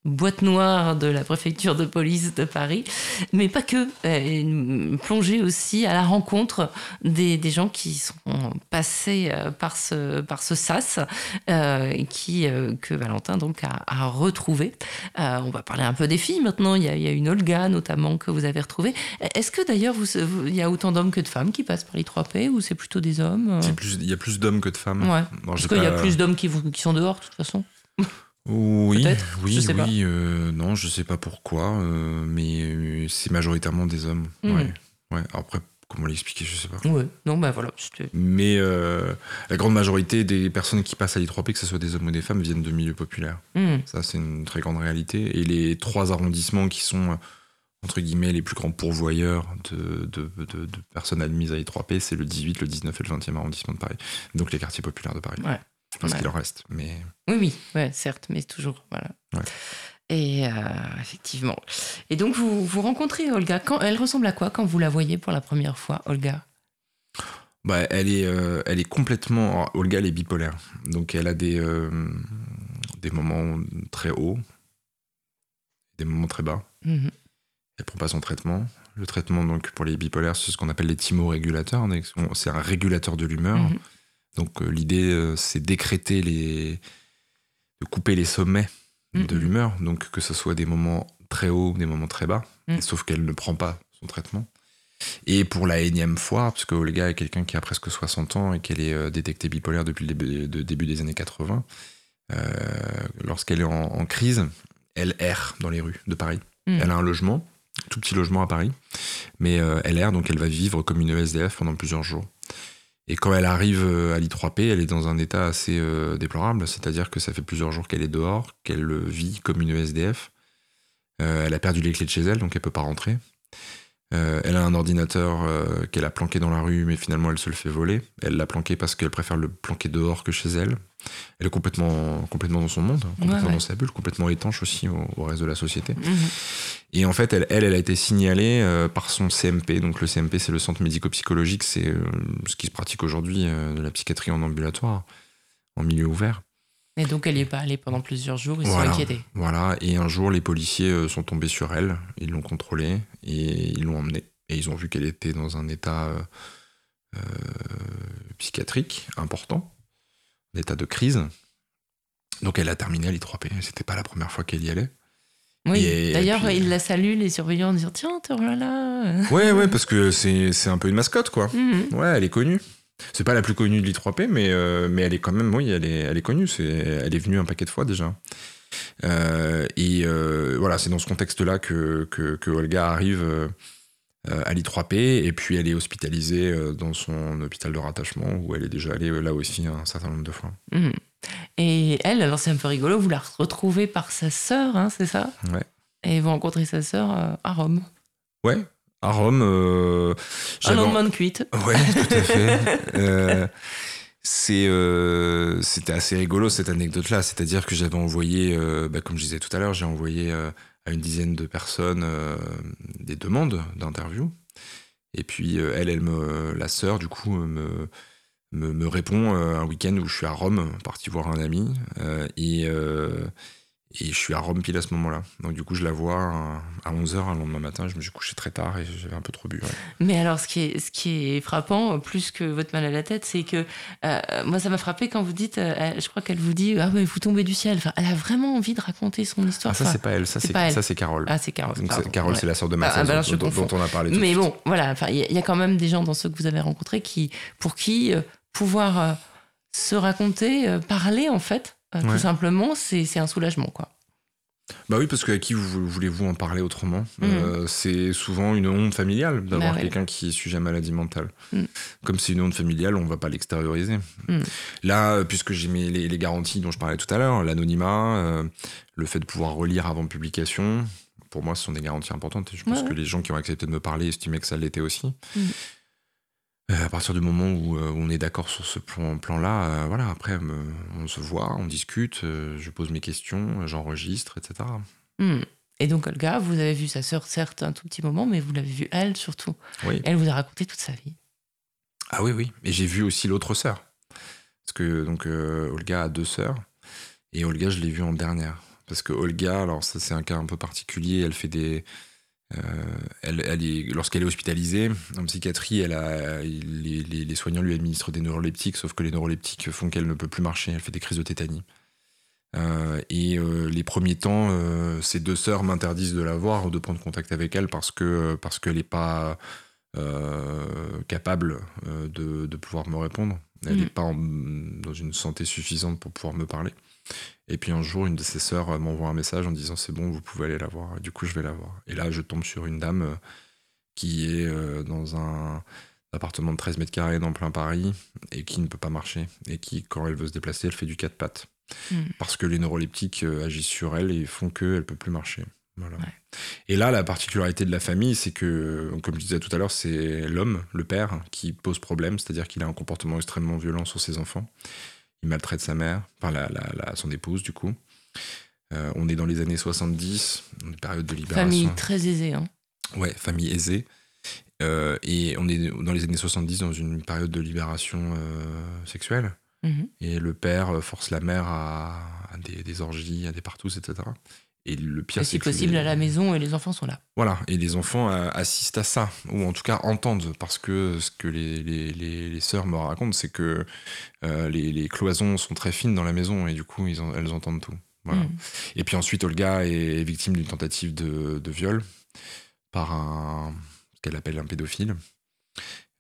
boîte noire de la préfecture de police de Paris, mais pas que, euh, une plongée aussi à la rencontre des, des gens qui sont passés euh, par ce, par ce sas, euh, qui, euh, que Valentin donc a, a retrouvé. Euh, on va parler un peu des filles maintenant, il y a, il y a une Olga notamment que vous avez retrouvée. Est-ce que d'ailleurs vous, vous- il y a autant d'hommes que de femmes qui passent par les 3P ou c'est plutôt des hommes plus- Il y a plus d'hommes que de femmes. Ouais. Bon, Parce qu'il y a plus d'hommes qui sont dehors de toute façon. Oui, oui, je sais pas. oui. euh, non, je sais pas pourquoi, euh, mais euh, c'est majoritairement des hommes. Mhm. Ouais, ouais. Après, comment l'expliquer, je sais pas. Ouais. Non, bah voilà. Mais euh, la grande majorité des personnes qui passent à l'I3P, que ce soit des hommes ou des femmes, viennent de milieux populaires. Hmm. Ça, c'est une très grande réalité. Et les trois arrondissements qui sont, entre guillemets, les plus grands pourvoyeurs de, de- de- de personnes admises à l'I3P, c'est le 18, le 19 et le 20e arrondissement de Paris. Donc les quartiers populaires de Paris. Ouais. Pense Ouais. qu'il en reste. Mais Oui, oui, ouais, certes, mais toujours, voilà. Ouais. Et euh, effectivement. Et donc, vous, vous rencontrez Olga. Quand, elle ressemble à quoi quand vous la voyez pour la première fois, Olga? Bah, elle, est, euh, elle est complètement. alors, Olga, elle est bipolaire. Donc elle a des, euh, des moments très hauts, des moments très bas. Mhm. Elle prend pas son traitement. Le traitement, donc, pour les bipolaires, c'est ce qu'on appelle les thymorégulateurs. C'est un régulateur de l'humeur. Mhm. Donc, euh, l'idée, euh, c'est d'écréter les. de couper les sommets de Mhm. l'humeur. Donc, que ce soit des moments très hauts, des moments très bas. Mhm. Sauf qu'elle ne prend pas son traitement. Et pour la énième fois, parce que Olga est quelqu'un qui a presque 60 ans et qu'elle est euh, détectée bipolaire depuis le début, de- début des années 80, euh, lorsqu'elle est en, en crise, elle erre dans les rues de Paris. Mhm. Elle a un logement, tout petit logement à Paris, mais euh, elle erre, donc elle va vivre comme une E ESDF pendant plusieurs jours. Et quand elle arrive euh, à l'I3P, elle est dans un état assez euh, déplorable, c'est-à-dire que ça fait plusieurs jours qu'elle est dehors, qu'elle vit comme une ESDF. Euh, elle a perdu les clés de chez elle, donc elle peut pas rentrer. Euh, elle a un ordinateur euh, qu'elle a planqué dans la rue, mais finalement elle se le fait voler. Elle l'a planqué parce qu'elle préfère le planquer dehors que chez elle. Elle est complètement, complètement dans son monde, complètement Ouais, ouais. dans sa bulle, complètement étanche aussi au, au reste de la société. Mhm. Et en fait, elle, elle, elle a été signalée euh, par son CMP. Donc le CMP, c'est le centre médico-psychologique, c'est ce qui se pratique aujourd'hui de la psychiatrie en ambulatoire, en milieu ouvert. Et donc, elle n'y est pas allée pendant plusieurs jours. Ils Voilà. sont inquiétés. Voilà, et un jour, les policiers euh, sont tombés sur elle, ils l'ont contrôlée et ils l'ont emmenée. Et ils ont vu qu'elle était dans un état euh, euh, psychiatrique important, un état de crise. Donc elle a terminé à l'I3P. C'était pas la première fois qu'elle y allait. Oui. D'ailleurs, ils la saluent, les surveillants, en disant Tiens, te voilà. Ouais, ouais, parce que c'est un peu une mascotte, quoi. Mhm. Ouais, elle est connue. C'est pas la plus connue de l'I3P, mais, euh, mais elle est quand même, oui, elle est, elle est connue. C'est, elle est venue un paquet de fois déjà. Euh, et euh, voilà, c'est dans ce contexte-là que, que, que Olga arrive à l'I3P, et puis elle est hospitalisée dans son hôpital de rattachement, où elle est déjà allée là aussi un certain nombre de fois. Mhm. Et elle, alors c'est un peu rigolo, vous la retrouvez par sa sœur, hein, c'est ça? Ouais. Et vous rencontrez sa sœur à Rome. Ouais, à Rome. euh, Un lendemain de cuite. Ouais, tout à fait. Euh, c'est, euh, c'était assez rigolo cette anecdote-là. C'est-à-dire que j'avais envoyé, euh, bah, comme je disais tout à l'heure, j'ai envoyé euh, à une dizaine de personnes des demandes d'interview. Et puis elle, elle me, la sœur, du coup, me, me, me répond un week-end où je suis à Rome, parti voir un ami. et, et je suis à Rome pile à ce moment-là. Donc du coup, je la vois à 11h un lendemain matin. Je me suis couché très tard et j'avais un peu trop bu. ouais. Mais alors, ce qui est, ce qui est frappant, plus que votre mal à la tête, c'est que euh, moi, ça m'a frappé quand vous dites, euh, je crois qu'elle vous dit, ah ouais, vous tombez du ciel. Enfin, elle a vraiment envie de raconter son histoire. Ah, ça, Enfin, c'est pas elle, ça, c'est ça, Carole. ah, c'est Carole. Donc, pardon, c'est- Carole, ouais. c'est la sœur de Ah, Mathias ah, bah là, dont, on a parlé tout Mais bon, voilà, il y, a- il y a quand même des gens dans ceux que vous avez rencontrés qui, pour qui euh, pouvoir euh, se raconter, euh, parler, en fait, euh, tout simplement, c'est c'est un soulagement, quoi. Bah oui, parce que à qui vous- voulez-vous en parler autrement? Mhm. Euh, C'est souvent une honte familiale d'avoir Bah ouais. quelqu'un qui est sujet à maladie mentale. Mhm. Comme c'est une honte familiale, on va pas l'extérioriser. Mhm. Là, euh, puisque j'ai mis les, les garanties dont je parlais tout à l'heure, l'anonymat, euh, le fait de pouvoir relire avant publication, pour moi, ce sont des garanties importantes. Et je pense Ouais, que les gens qui ont accepté de me parler estimaient que ça l'était aussi. Euh, à partir du moment où, euh, on est d'accord sur ce plan- plan-là, euh, voilà, après, on se voit, on discute, je pose mes questions, j'enregistre, etc. Hmm. Et donc, Olga, vous avez vu sa sœur, certes, un tout petit moment, mais vous l'avez vue, elle, surtout. Oui. Elle vous a raconté toute sa vie. Ah oui, oui. Et j'ai vu aussi l'autre sœur. Parce que donc euh, Olga a deux sœurs. Et Olga, je l'ai vue en dernière. Parce que Olga, alors ça c'est un cas un peu particulier, elle fait des... euh, elle, elle est, lorsqu'elle est hospitalisée en psychiatrie, elle a, les, les- les soignants lui administrent des neuroleptiques, sauf que les neuroleptiques font qu'elle ne peut plus marcher, elle fait des crises de tétanie. Euh, et euh, les premiers temps, ses deux sœurs m'interdisent de la voir ou de prendre contact avec elle parce que parce qu'elle n'est pas capable de, de pouvoir me répondre. Elle n'est Mhm. pas en- dans une santé suffisante pour pouvoir me parler. Et puis un jour, une de ses sœurs euh, m'envoie un message en disant c'est bon, vous pouvez aller la voir. Et du coup, je vais la voir. Et là, je tombe sur une dame euh, qui est euh, dans un appartement de 13 mètres carrés dans plein Paris et qui ne peut pas marcher. Et qui, quand elle veut se déplacer, elle fait du quatre pattes. Mhm. Parce que les neuroleptiques agissent sur elle et font qu'elle ne peut plus marcher. Voilà. Ouais. Et là, la particularité de la famille, c'est que, comme je disais tout à l'heure, c'est l'homme, le père, qui pose problème, c'est-à-dire qu'il a un comportement extrêmement violent sur ses enfants. Il maltraite sa mère, enfin la, la- la- son épouse du coup. Euh, on est dans les années 70, une période de libération. Famille très aisée. Hein. Ouais, famille aisée. Euh, et on est dans les années 70 dans une période de libération euh, sexuelle. Mhm. Et le père force la mère à, à des, des orgies, à des partous, etc. Et le pire, Et c'est que possible, les- à la maison et les enfants sont là. Voilà, et les enfants euh, assistent à ça, ou en tout cas entendent, parce que ce que les, les, les, les sœurs me racontent, c'est que euh, les, les cloisons sont très fines dans la maison, et du coup, ils en- elles entendent tout. Voilà. Mhm. Et puis ensuite, Olga est victime d'une tentative de, de viol par un, ce qu'elle appelle un pédophile,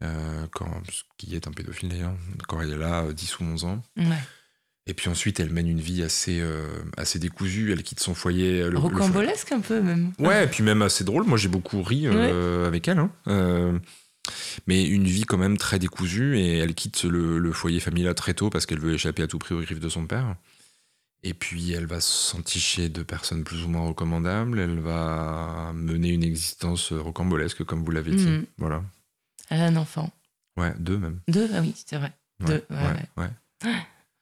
euh, quand, ce qui est un pédophile d'ailleurs, quand elle est là, 10 ou 11 ans. Ouais. Et puis ensuite, elle mène une vie assez, euh, assez décousue, elle quitte son foyer. le- le- Rocambolesque un peu même. Ouais, et puis même assez drôle. Moi, j'ai beaucoup ri euh, avec elle. hein. Euh, mais une vie quand même très décousue et elle quitte le, le foyer familial très tôt parce qu'elle veut échapper à tout prix aux griffes de son père. Et puis elle va s'enticher de personnes plus ou moins recommandables. Elle va mener une existence rocambolesque, comme vous l'avez dit. Mhm. Voilà. Elle a un enfant. Ouais, deux même. Deux, ah oui, c'est vrai. Deux, Ouais, ouais, ouais,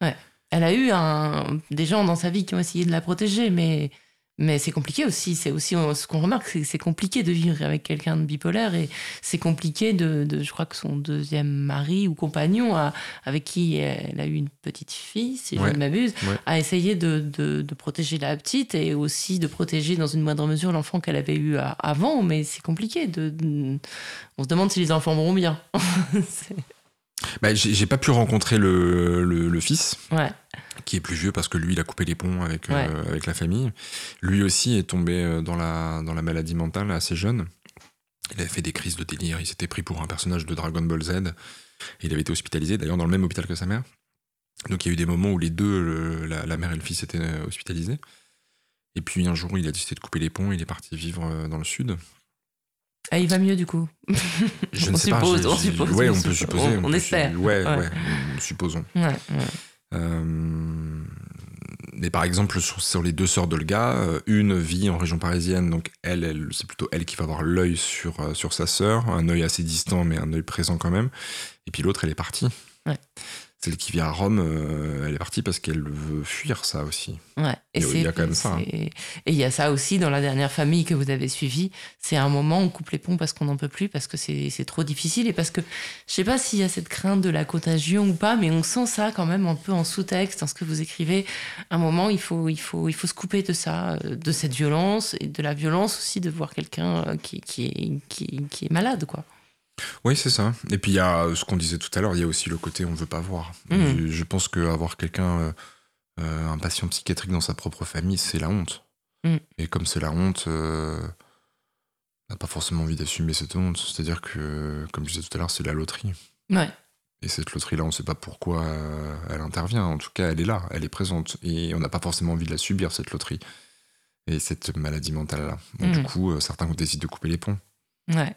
ouais. Elle a eu un, des gens dans sa vie qui ont essayé de la protéger, mais, mais c'est compliqué aussi. C'est aussi ce qu'on remarque, c'est que c'est compliqué de vivre avec quelqu'un de bipolaire et c'est compliqué de, de- je crois que son deuxième mari ou compagnon, a- avec qui elle a eu une petite fille, si je ne m'abuse, ouais. a essayé de, de- de protéger la petite et aussi de protéger dans une moindre mesure l'enfant qu'elle avait eu avant. Mais c'est compliqué. De- on se demande si les enfants vont bien. C'est- Bah, j'ai pas pu rencontrer le, le, le fils, ouais. qui est plus vieux parce que lui, il a coupé les ponts avec, euh, avec la famille. Lui aussi est tombé euh, dans la, dans la maladie mentale assez jeune. Il avait fait des crises de délire. Il s'était pris pour un personnage de Dragon Ball Z. Il avait été hospitalisé, d'ailleurs, dans le même hôpital que sa mère. Donc il y a eu des moments où les deux, le- la, la mère et le fils, étaient euh, hospitalisés. Et puis un jour, il a décidé de couper les ponts. Il est parti vivre dans le sud. Ah, il va mieux du coup. Je On ne sais pas. suppose, j'ai- on suppose, Ouais, on on peut suppose. supposer. On- on peut espère. su- Ouais, Ouais. ouais, supposons. Ouais, ouais. Euh, mais par exemple, sur, sur les deux sœurs d'Olga, euh, une vit en région parisienne, donc elle, elle c'est plutôt elle qui va avoir l'œil sur, euh, sur sa sœur, un œil assez distant, mais un œil présent quand même. Et puis l'autre, elle est partie. Ouais. Celle qui vit à Rome, euh, elle est partie parce qu'elle veut fuir ça aussi. Ouais. A- il y a quand même ça, hein. Et il y a ça aussi dans la dernière famille que vous avez suivie. C'est un moment où on coupe les ponts parce qu'on n'en peut plus, parce que c'est c'est trop difficile et parce que je sais pas s'il y a cette crainte de la contagion ou pas, mais on sent ça quand même un peu en sous-texte dans ce que vous écrivez. Un moment, il faut, il faut, il faut se couper de ça, euh, de cette violence et de la violence aussi de voir quelqu'un euh, qui, qui, est, qui, qui est malade, quoi. Oui, c'est ça. Et puis il y a euh, ce qu'on disait tout à l'heure, il y a aussi le côté on ne veut pas voir. Mhm. Je, pense qu'avoir quelqu'un, euh, euh, un patient psychiatrique dans sa propre famille, c'est la honte. Mhm. Et comme c'est la honte, euh, on n'a pas forcément envie d'assumer cette honte. C'est-à-dire que, comme je disais tout à l'heure, c'est la loterie. Ouais. Et cette loterie-là, on ne sait pas pourquoi elle intervient. En tout cas, elle est là, elle est présente. Et on n'a pas forcément envie de la subir, cette loterie. Et cette maladie mentale-là. Donc, Mhm. du coup, certains décident de couper les ponts. Ouais.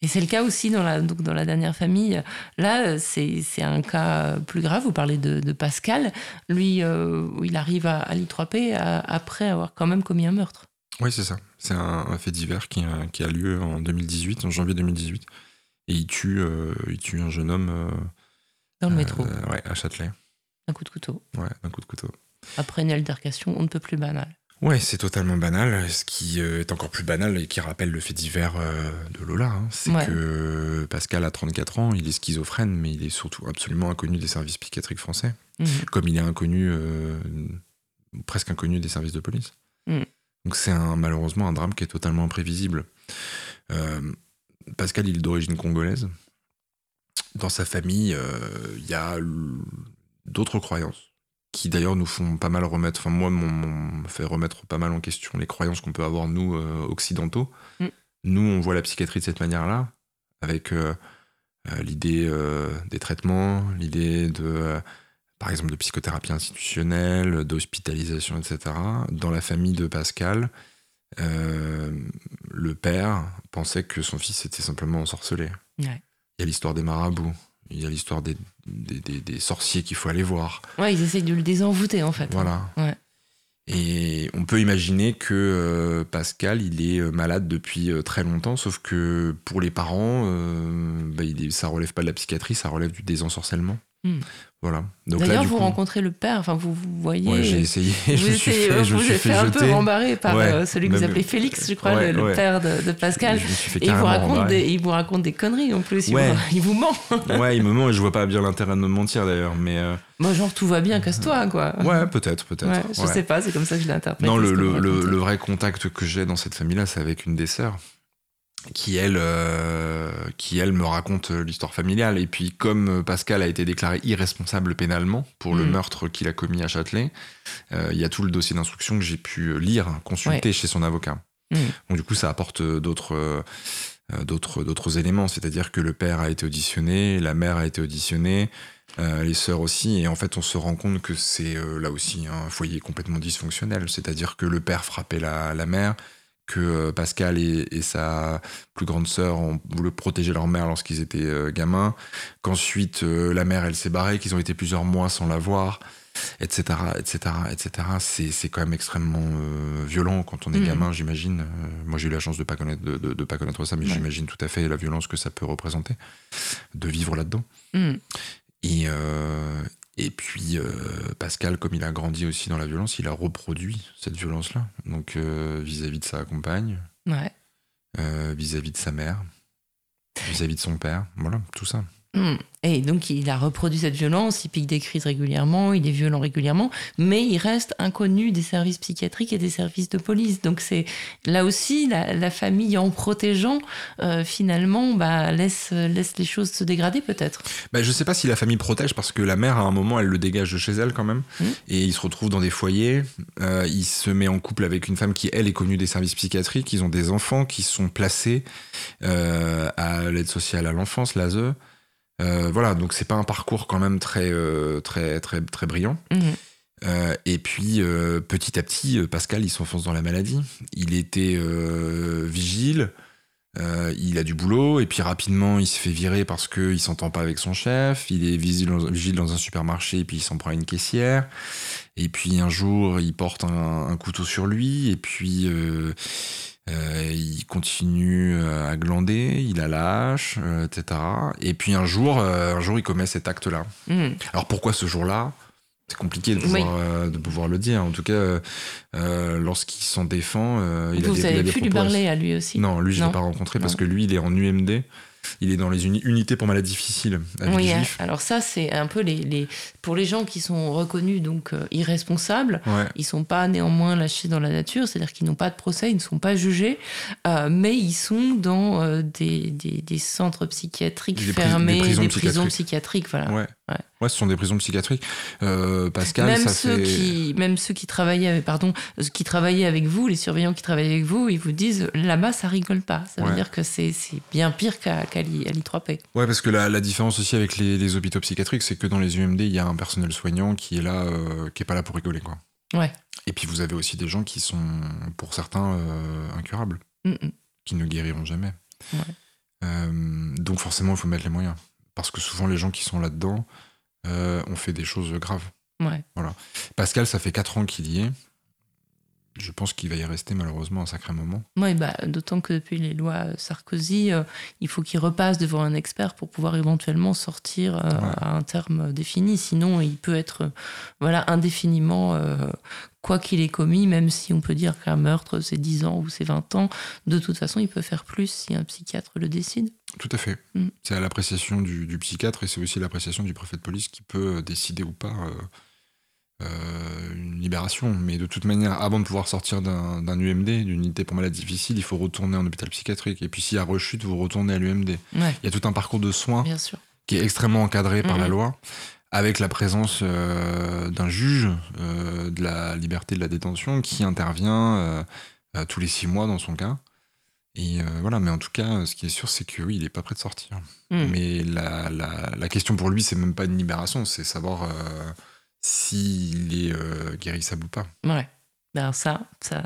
Et c'est le cas aussi dans la, donc dans la dernière famille. Là, euh, c'est un cas plus grave. Vous parlez de, de Pascal. Lui, euh, il arrive à, à l'I3P à- après avoir quand même commis un meurtre. Oui, c'est ça. C'est un, un fait divers qui a, qui a lieu en 2018, en janvier 2018. Et il tue, euh, il tue un jeune homme euh, Dans le métro, euh, ouais, à Châtelet. un coup de couteau. Ouais, d'un coup de couteau. Après une altercation, on ne peut plus banal. Ouais, c'est totalement banal. Ce qui euh, est encore plus banal et qui rappelle le fait divers euh, de Lola, hein, c'est Ouais. que Pascal a 34 ans, il est schizophrène, mais il est surtout absolument inconnu des services psychiatriques français, Mhm. comme il est inconnu, euh, presque inconnu des services de police. Mhm. Donc c'est un, malheureusement un drame qui est totalement imprévisible. Euh, Pascal, il est d'origine congolaise. Dans sa famille, euh, il y a d'autres croyances qui d'ailleurs nous font pas mal remettre, enfin moi m'ont- m'ont fait remettre pas mal en question les croyances qu'on peut avoir nous euh, occidentaux. Mm. Nous on voit la psychiatrie de cette manière-là, avec euh, euh, l'idée des traitements, l'idée de par exemple de psychothérapie institutionnelle, d'hospitalisation, etc. Dans la famille de Pascal, le père pensait que son fils était simplement ensorcelé. Ouais. Il y a l'histoire des marabouts, il y a l'histoire des, des- des- des sorciers qu'il faut aller voir. Ouais, ils essayent de le désenvoûter en fait. Voilà. Ouais. Et on peut imaginer que euh, Pascal, il est euh, malade depuis euh, très longtemps, sauf que pour les parents, euh, bah, il est- ça relève pas de la psychiatrie, ça relève du désensorcellement. Hmm. Voilà. D'ailleurs, vous coup, rencontrez le père, enfin vous, vous voyez. ouais, j'ai essayé, vous je me suis essayez- fait, je me vous suis êtes fait fait un peu rembarrer par Ouais. euh, celui que vous appelez Félix, je crois, Ouais, le, père de, de Pascal. Je me suis fait Et il vous, raconte des, il vous raconte des conneries en plus. Il, vous, il vous ment. Ouais, il me ment et je vois pas bien l'intérêt de me mentir d'ailleurs, mais euh, Moi, genre, tout va bien, casse-toi, quoi. ouais, peut-être, peut-être. Ouais, je sais pas, c'est comme ça que je l'ai interprété. Non, le vrai contact que j'ai dans cette famille-là, c'est avec une des sœurs, qui elle, euh, qui elle me raconte euh, l'histoire familiale. Et puis, comme euh, Pascal a été déclaré irresponsable pénalement pour le Mm. meurtre qu'il a commis à Châtelet, euh, il y a tout le dossier d'instruction que j'ai pu lire, consulter chez son avocat. Mm. Donc du coup, ça apporte d'autres. euh, d'autres d'autres éléments c'est-à-dire que le père a été auditionné la mère a été auditionnée les sœurs aussi et en fait on se rend compte que c'est là aussi un foyer complètement dysfonctionnel c'est-à-dire que le père frappait la, la mère que euh, Pascal et, et sa plus grande sœur ont voulu protéger leur mère lorsqu'ils étaient euh, gamins qu'ensuite euh, la mère elle s'est barrée qu'ils ont été plusieurs mois sans la voir etc etc etc c'est c'est quand même extrêmement euh, violent quand on est Mhm. gamin j'imagine moi j'ai eu la chance de pas connaître de, de- de pas connaître ça mais Ouais. j'imagine tout à fait la violence que ça peut représenter de vivre là-dedans Hmm. et, et puis euh, Pascal, comme il a grandi aussi dans la violence, il a reproduit cette violence-là. Donc euh, vis-à-vis de sa compagne, Ouais. euh, vis-à-vis de sa mère, vis-à-vis de son père, voilà, tout ça. Hmm. Et donc, il a reproduit cette violence, il pique des crises régulièrement, il est violent régulièrement, mais il reste inconnu des services psychiatriques et des services de police. Donc, c'est là aussi, la, la famille, en protégeant, euh, finalement, bah, laisse, laisse les choses se dégrader peut-être. Bah, je sais pas si la famille protège parce que la mère, à un moment, elle le dégage de chez elle quand même. Mhm. Et il se retrouve dans des foyers. Euh, il se met en couple avec une femme qui, elle, est connue des services psychiatriques. Ils ont des enfants qui sont placés euh, à l'aide sociale à l'enfance, l'ASE. Euh, voilà, donc c'est pas un parcours quand même très, euh, très, très, très brillant. Mhm. Euh, et puis, petit à petit, Pascal, il s'enfonce dans la maladie. Il était vigile, euh, il a du boulot, et puis rapidement, il se fait virer parce qu'il s'entend pas avec son chef. Il est vigile dans, un supermarché, et puis il s'en prend à une caissière. Et puis un jour, il porte un, un couteau sur lui, et puis euh, euh, il continue à glander, il a lâche, etc. Et puis un jour, un jour, il commet cet acte-là. Mhm. Alors pourquoi ce jour-là? C'est compliqué de pouvoir, euh, de pouvoir le dire. En tout cas, euh, euh, lorsqu'il s'en défend, euh, il a Vous des, il a avez des pu lui parler à lui aussi Non, lui, je ne l'ai pas rencontré parce que lui, il est en UMD. Il est dans les uni- unités pour maladies difficiles Oui, Villejuif. alors ça, c'est un peu les, les, pour les gens qui sont reconnus donc euh, irresponsables. Ouais. Ils sont pas néanmoins lâchés dans la nature, c'est-à-dire qu'ils n'ont pas de procès, ils ne sont pas jugés, euh, mais ils sont dans euh, des, des, des centres psychiatriques Des fermés, des prisons des prisons psychiatriques. psychiatriques, voilà. Ouais. Ouais. Ouais, ce sont des prisons psychiatriques. Pascal, même ça ceux fait. qui, même ceux qui travaillaient, avec, pardon, qui travaillaient avec vous, les surveillants qui travaillaient avec vous, ils vous disent là-bas ça rigole pas. Ça veut dire que c'est bien pire qu'à qu'à l'I- à l'I3P. Ouais, parce que la, la différence aussi avec les, les hôpitaux psychiatriques, c'est que dans les UMD, il y a un personnel soignant qui est là, euh, qui est pas là pour rigoler, quoi. Ouais. Et puis vous avez aussi des gens qui sont, pour certains, euh, incurables. Mm, mm. qui ne guériront jamais. Ouais. Euh, donc forcément, il faut mettre les moyens. Parce que souvent, les gens qui sont là-dedans ont fait des choses graves. Ouais. Pascal, ça fait 4 ans qu'il y est. Je pense qu'il va y rester malheureusement un sacré moment. Ouais, bah, d'autant que depuis les lois Sarkozy, euh, il faut qu'il repasse devant un expert pour pouvoir éventuellement sortir euh, Ouais. à un terme défini. Sinon, il peut être euh, voilà, indéfiniment euh, quoi qu'il ait commis, même si on peut dire qu'un meurtre c'est 10 ans ou c'est 20 ans, de toute façon il peut faire plus si un psychiatre le décide. Tout à fait. Mm. C'est à l'appréciation du, du psychiatre et c'est aussi l'appréciation du préfet de police qui peut euh, décider ou pas euh, euh, une libération. Mais de toute manière, avant de pouvoir sortir d'un UMD, d'une unité pour malades difficiles, il faut retourner en hôpital psychiatrique. Et puis s'il y a rechute, vous retournez à l'UMD. Ouais, Il y a tout un parcours de soins bien sûr. qui est extrêmement encadré par la Mhm. loi, avec la présence euh, d'un juge euh, de la liberté de la détention qui intervient euh, euh, tous les six mois dans son cas. Et euh, voilà, mais en tout cas, ce qui est sûr, c'est que oui, il est pas prêt de sortir. Mm. Mais la, la, la question pour lui, c'est même pas une libération, c'est savoir euh, s'il est euh, guérissable ou pas. Ouais. Alors ça, ça,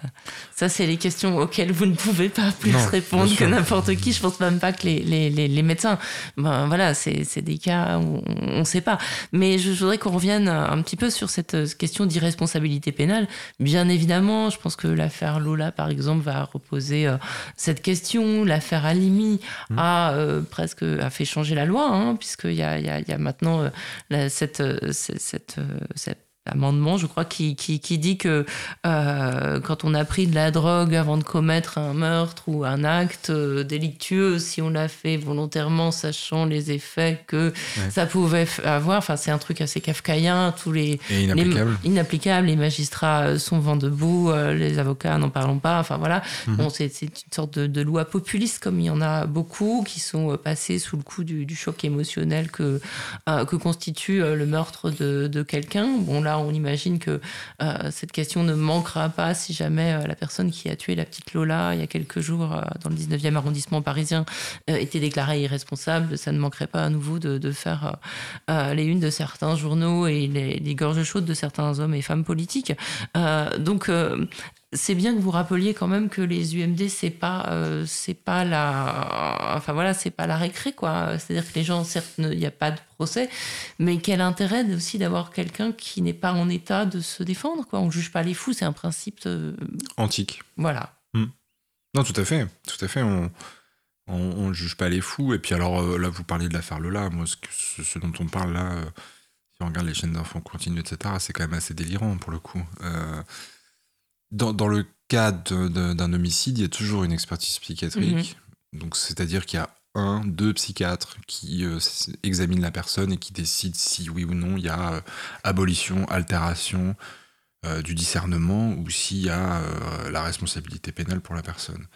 ça c'est les questions auxquelles vous ne pouvez pas plus Non, répondre que n'importe qui. Je pense même pas que les, les, les, les médecins. Ben voilà, c'est des cas où on ne sait pas. Mais je voudrais qu'on revienne un petit peu sur cette euh, question d'irresponsabilité pénale. Bien évidemment, je pense que l'affaire Lola, par exemple, va reposer euh, cette question. L'affaire Alimi Mmh. a euh, presque a fait changer la loi, hein, puisqu'il y a, y, a, y a maintenant euh, la- cette, cette, cette, cette amendement, je crois, qui, qui, qui dit que euh, quand on a pris de la drogue avant de commettre un meurtre ou un acte euh, délictueux, si on l'a fait volontairement, sachant les effets que Ouais. ça pouvait avoir, enfin c'est un truc assez kafkaïen, tous les, Et inapplicable. les inapplicable, les magistrats euh, sont vent debout, euh, les avocats n'en parlons pas, enfin voilà, Mhm. bon, c'est une sorte de, de loi populiste comme il y en a beaucoup qui sont passés sous le coup du, du choc émotionnel que, que constitue le meurtre de, de quelqu'un. Bon là on imagine que euh, cette question ne manquera pas si jamais euh, la personne qui a tué la petite Lola il y a quelques jours euh, dans le 19e arrondissement parisien était déclarée irresponsable. Ça ne manquerait pas à nouveau de, faire les unes de certains journaux et les, les gorges chaudes de certains hommes et femmes politiques. Donc c'est bien que vous rappeliez quand même que les UMD c'est pas euh, c'est pas la enfin voilà c'est pas la récré quoi c'est à dire que les gens certes ne- il n'y a pas de procès mais quel intérêt aussi d'avoir quelqu'un qui n'est pas en état de se défendre quoi? On juge pas les fous c'est un principe euh, Antique. voilà Non, tout à fait, tout à fait. On on, on juge pas les fous. Et puis alors euh, là, vous parlez de l'affaire Lola. Moi, ce, dont on parle là, si on regarde les chaînes d'infos continues, etc., c'est quand même assez délirant pour le coup. Euh, dans, dans le cas d'un homicide, il y a toujours une expertise psychiatrique. Donc, c'est-à-dire qu'il y a un, deux psychiatres qui euh, examinent la personne et qui décident si oui ou non il y a euh, abolition, altération euh, du discernement ou s'il y a la responsabilité pénale pour la personne.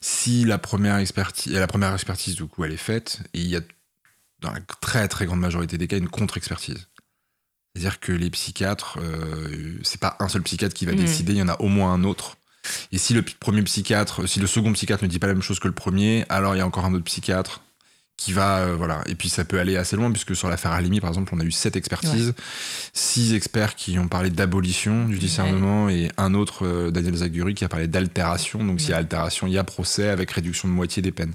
Si la première expertise, la première expertise du coup elle est faite et il y a dans la très très grande majorité des cas une contre-expertise. C'est-à-dire que les psychiatres, euh, c'est pas un seul psychiatre qui va Mhm. décider, il y en a au moins un autre. Et si le premier psychiatre, si le second psychiatre ne dit pas la même chose que le premier, alors il y a encore un autre psychiatre qui va, euh, voilà. Et puis ça peut aller assez loin puisque sur l'affaire Alimi, par exemple, on a eu sept expertises, six experts qui ont parlé d'abolition du discernement et un autre, euh, Daniel Zaguri, qui a parlé d'altération. Donc s'il y a altération, il y a procès avec réduction de moitié des peines.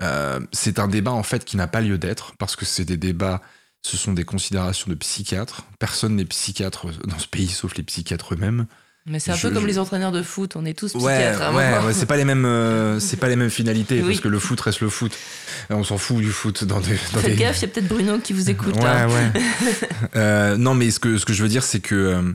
Euh, c'est un débat en fait qui n'a pas lieu d'être parce que c'est des débats, ce sont des considérations de psychiatres. Personne n'est psychiatre dans ce pays sauf les psychiatres eux-mêmes. mais c'est un Je- peu comme je- les entraîneurs de foot on est tous psychiatres un ouais, ouais, c'est pas les mêmes, euh, c'est pas les mêmes finalités Oui. parce que le foot reste le foot. Euh, On s'en fout du foot dans des. Dans Faites des- gaffe, il y a peut-être Bruno qui vous écoute. Ouais, hein. ouais. Euh, non, mais ce que, ce que je veux dire, c'est que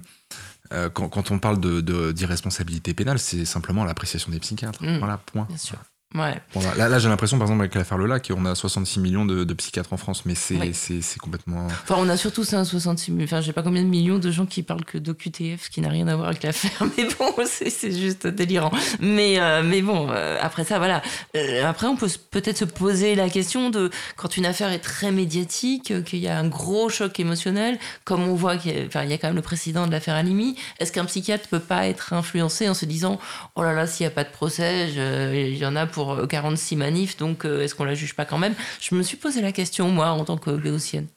euh, quand, quand on parle de, de- d'irresponsabilité pénale, c'est simplement l'appréciation des psychiatres. Mm. Voilà, point. Bien sûr. Ouais. Là, là j'ai l'impression, par exemple, avec l'affaire Lola, qu'on a 66 millions de, de psychiatres en France, mais c'est, Oui. c'est, c'est complètement. Enfin, on a surtout ça, 66 000. Enfin, je sais pas combien de millions de gens qui parlent que d'OQTF, ce qui n'a rien à voir avec l'affaire. Mais bon, c'est c'est juste délirant. Mais, euh, mais bon, euh, après ça, voilà. Euh, après, on peut peut-être se poser la question de quand une affaire est très médiatique, qu'il y a un gros choc émotionnel, comme on voit qu'il y enfin, y a quand même le président de l'affaire Alimi. Est-ce qu'un psychiatre peut pas être influencé en se disant Oh là là, s'il n'y a pas de procès, je- il y en a pour euh, 46 manifs, donc euh, est-ce qu'on la juge pas quand même? Je me suis posé la question, moi, en tant que béotienne.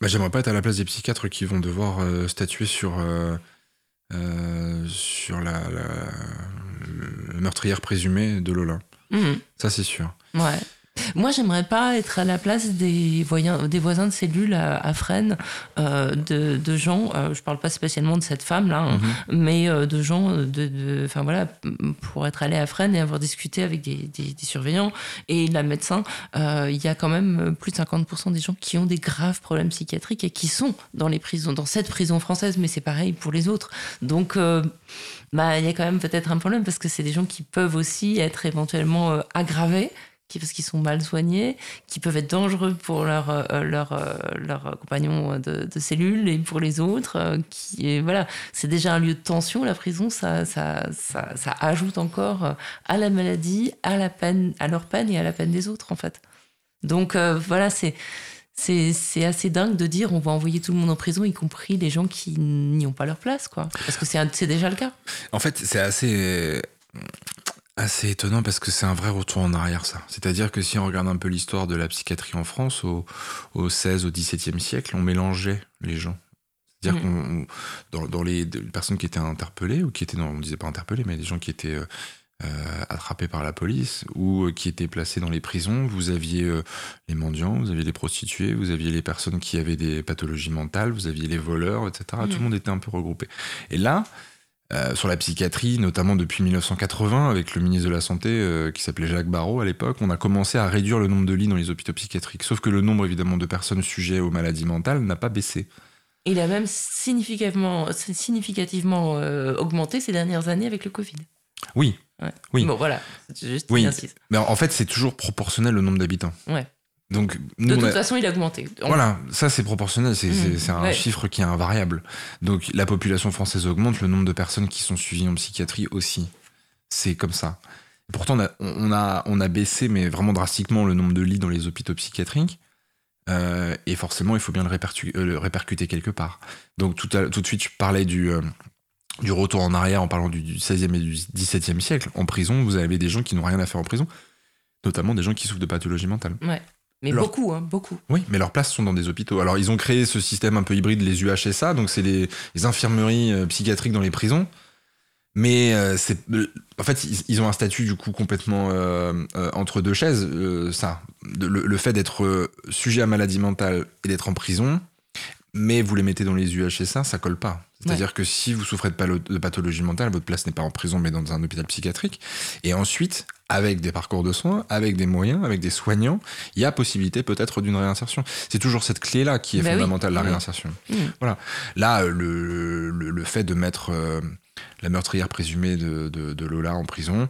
Bah, j'aimerais pas être à la place des psychiatres qui vont devoir euh, statuer sur, euh, euh, sur la, la- le meurtrière présumée de Lola. Mhm. Ça, c'est sûr. Ouais. Moi, j'aimerais pas être à la place des, voyins, des voisins de cellules à, à Fresnes, euh, de, de gens, euh, je parle pas spécialement de cette femme-là, hein, Mhm. mais euh, de gens, de, de- enfin voilà, pour être allé à Fresnes et avoir discuté avec des, des- des surveillants et la médecin, euh, il y a quand même plus de 50% des gens qui ont des graves problèmes psychiatriques et qui sont dans les prisons, dans cette prison française, mais c'est pareil pour les autres. Donc, euh, bah, il y a quand même peut-être un problème parce que c'est des gens qui peuvent aussi être éventuellement euh, aggravés qui, parce qu'ils sont mal soignés, qui peuvent être dangereux pour leurs euh, leur, leur compagnons de, de cellule et pour les autres. euh, qui, voilà, c'est déjà un lieu de tension, la prison, ça, ça, ça, ajoute encore euh, à la maladie, à, la peine, à leur peine et à la peine des autres, en fait. Donc euh, voilà, c'est. C'est assez dingue de dire on va envoyer tout le monde en prison, y compris les gens qui n'y ont pas leur place, quoi. Parce que c'est déjà le cas. En fait, c'est assez, assez étonnant parce que c'est un vrai retour en arrière, ça. C'est-à-dire que si on regarde un peu l'histoire de la psychiatrie en France, au, au 16, au 17e siècle, on mélangeait les gens. C'est-à-dire Mm. qu'on, on- dans, dans les, personnes qui étaient interpellées, ou qui étaient, non, on disait pas interpellées, mais des gens qui étaient euh, euh, attrapés par la police, ou euh, qui étaient placés dans les prisons, vous aviez euh, les mendiants, vous aviez les prostituées, vous aviez les personnes qui avaient des pathologies mentales, vous aviez les voleurs, etc. Mm. Tout le monde était un peu regroupé. Et là, euh, sur la psychiatrie, notamment depuis 1980, avec le ministre de la Santé euh, qui s'appelait Jacques Barrot à l'époque, on a commencé à réduire le nombre de lits dans les hôpitaux psychiatriques. Sauf que le nombre évidemment de personnes sujettes aux maladies mentales n'a pas baissé. Il a même significativement, significativement euh, augmenté ces dernières années avec le Covid. Oui, Ouais. Oui. Bon, voilà, juste Oui. mais en fait c'est toujours proportionnel au nombre d'habitants. Ouais. Donc nous, De toute a- façon, il a augmenté. On- Voilà, ça c'est proportionnel, c'est Mmh, un ouais. chiffre qui est invariable. Donc la population française augmente, le nombre de personnes qui sont suivies en psychiatrie aussi. C'est comme ça. Pourtant, on a, on, a, on a baissé, mais vraiment drastiquement, le nombre de lits dans les hôpitaux psychiatriques. Euh, et forcément, il faut bien le, répercu- euh, le répercuter quelque part. Donc tout, à- tout de suite, je parlais du, euh, du retour en arrière en parlant du, du 16e et du 17e siècle. En prison, vous avez des gens qui n'ont rien à faire en prison, notamment des gens qui souffrent de pathologies mentales. Mais leur- beaucoup, hein, beaucoup. Oui, mais leurs places sont dans des hôpitaux. Alors, ils ont créé ce système un peu hybride, les UHSA, donc c'est les, les infirmeries euh, psychiatriques dans les prisons. Mais euh, c'est, euh, en fait, ils, ils ont un statut du coup complètement entre deux chaises. ça, le, le fait d'être sujet à maladie mentale et d'être en prison, mais vous les mettez dans les UHSA, ça colle pas. C'est-à-dire que si vous souffrez de pathologie mentale, votre place n'est pas en prison, mais dans un hôpital psychiatrique. Et ensuite, avec des parcours de soins, avec des moyens, avec des soignants, il y a possibilité peut-être d'une réinsertion. C'est toujours cette clé-là qui est Bah oui. fondamentale, la réinsertion. Mm. Voilà. Là, euh, le, le, le fait de mettre euh, la meurtrière présumée de, de, de Lola en prison,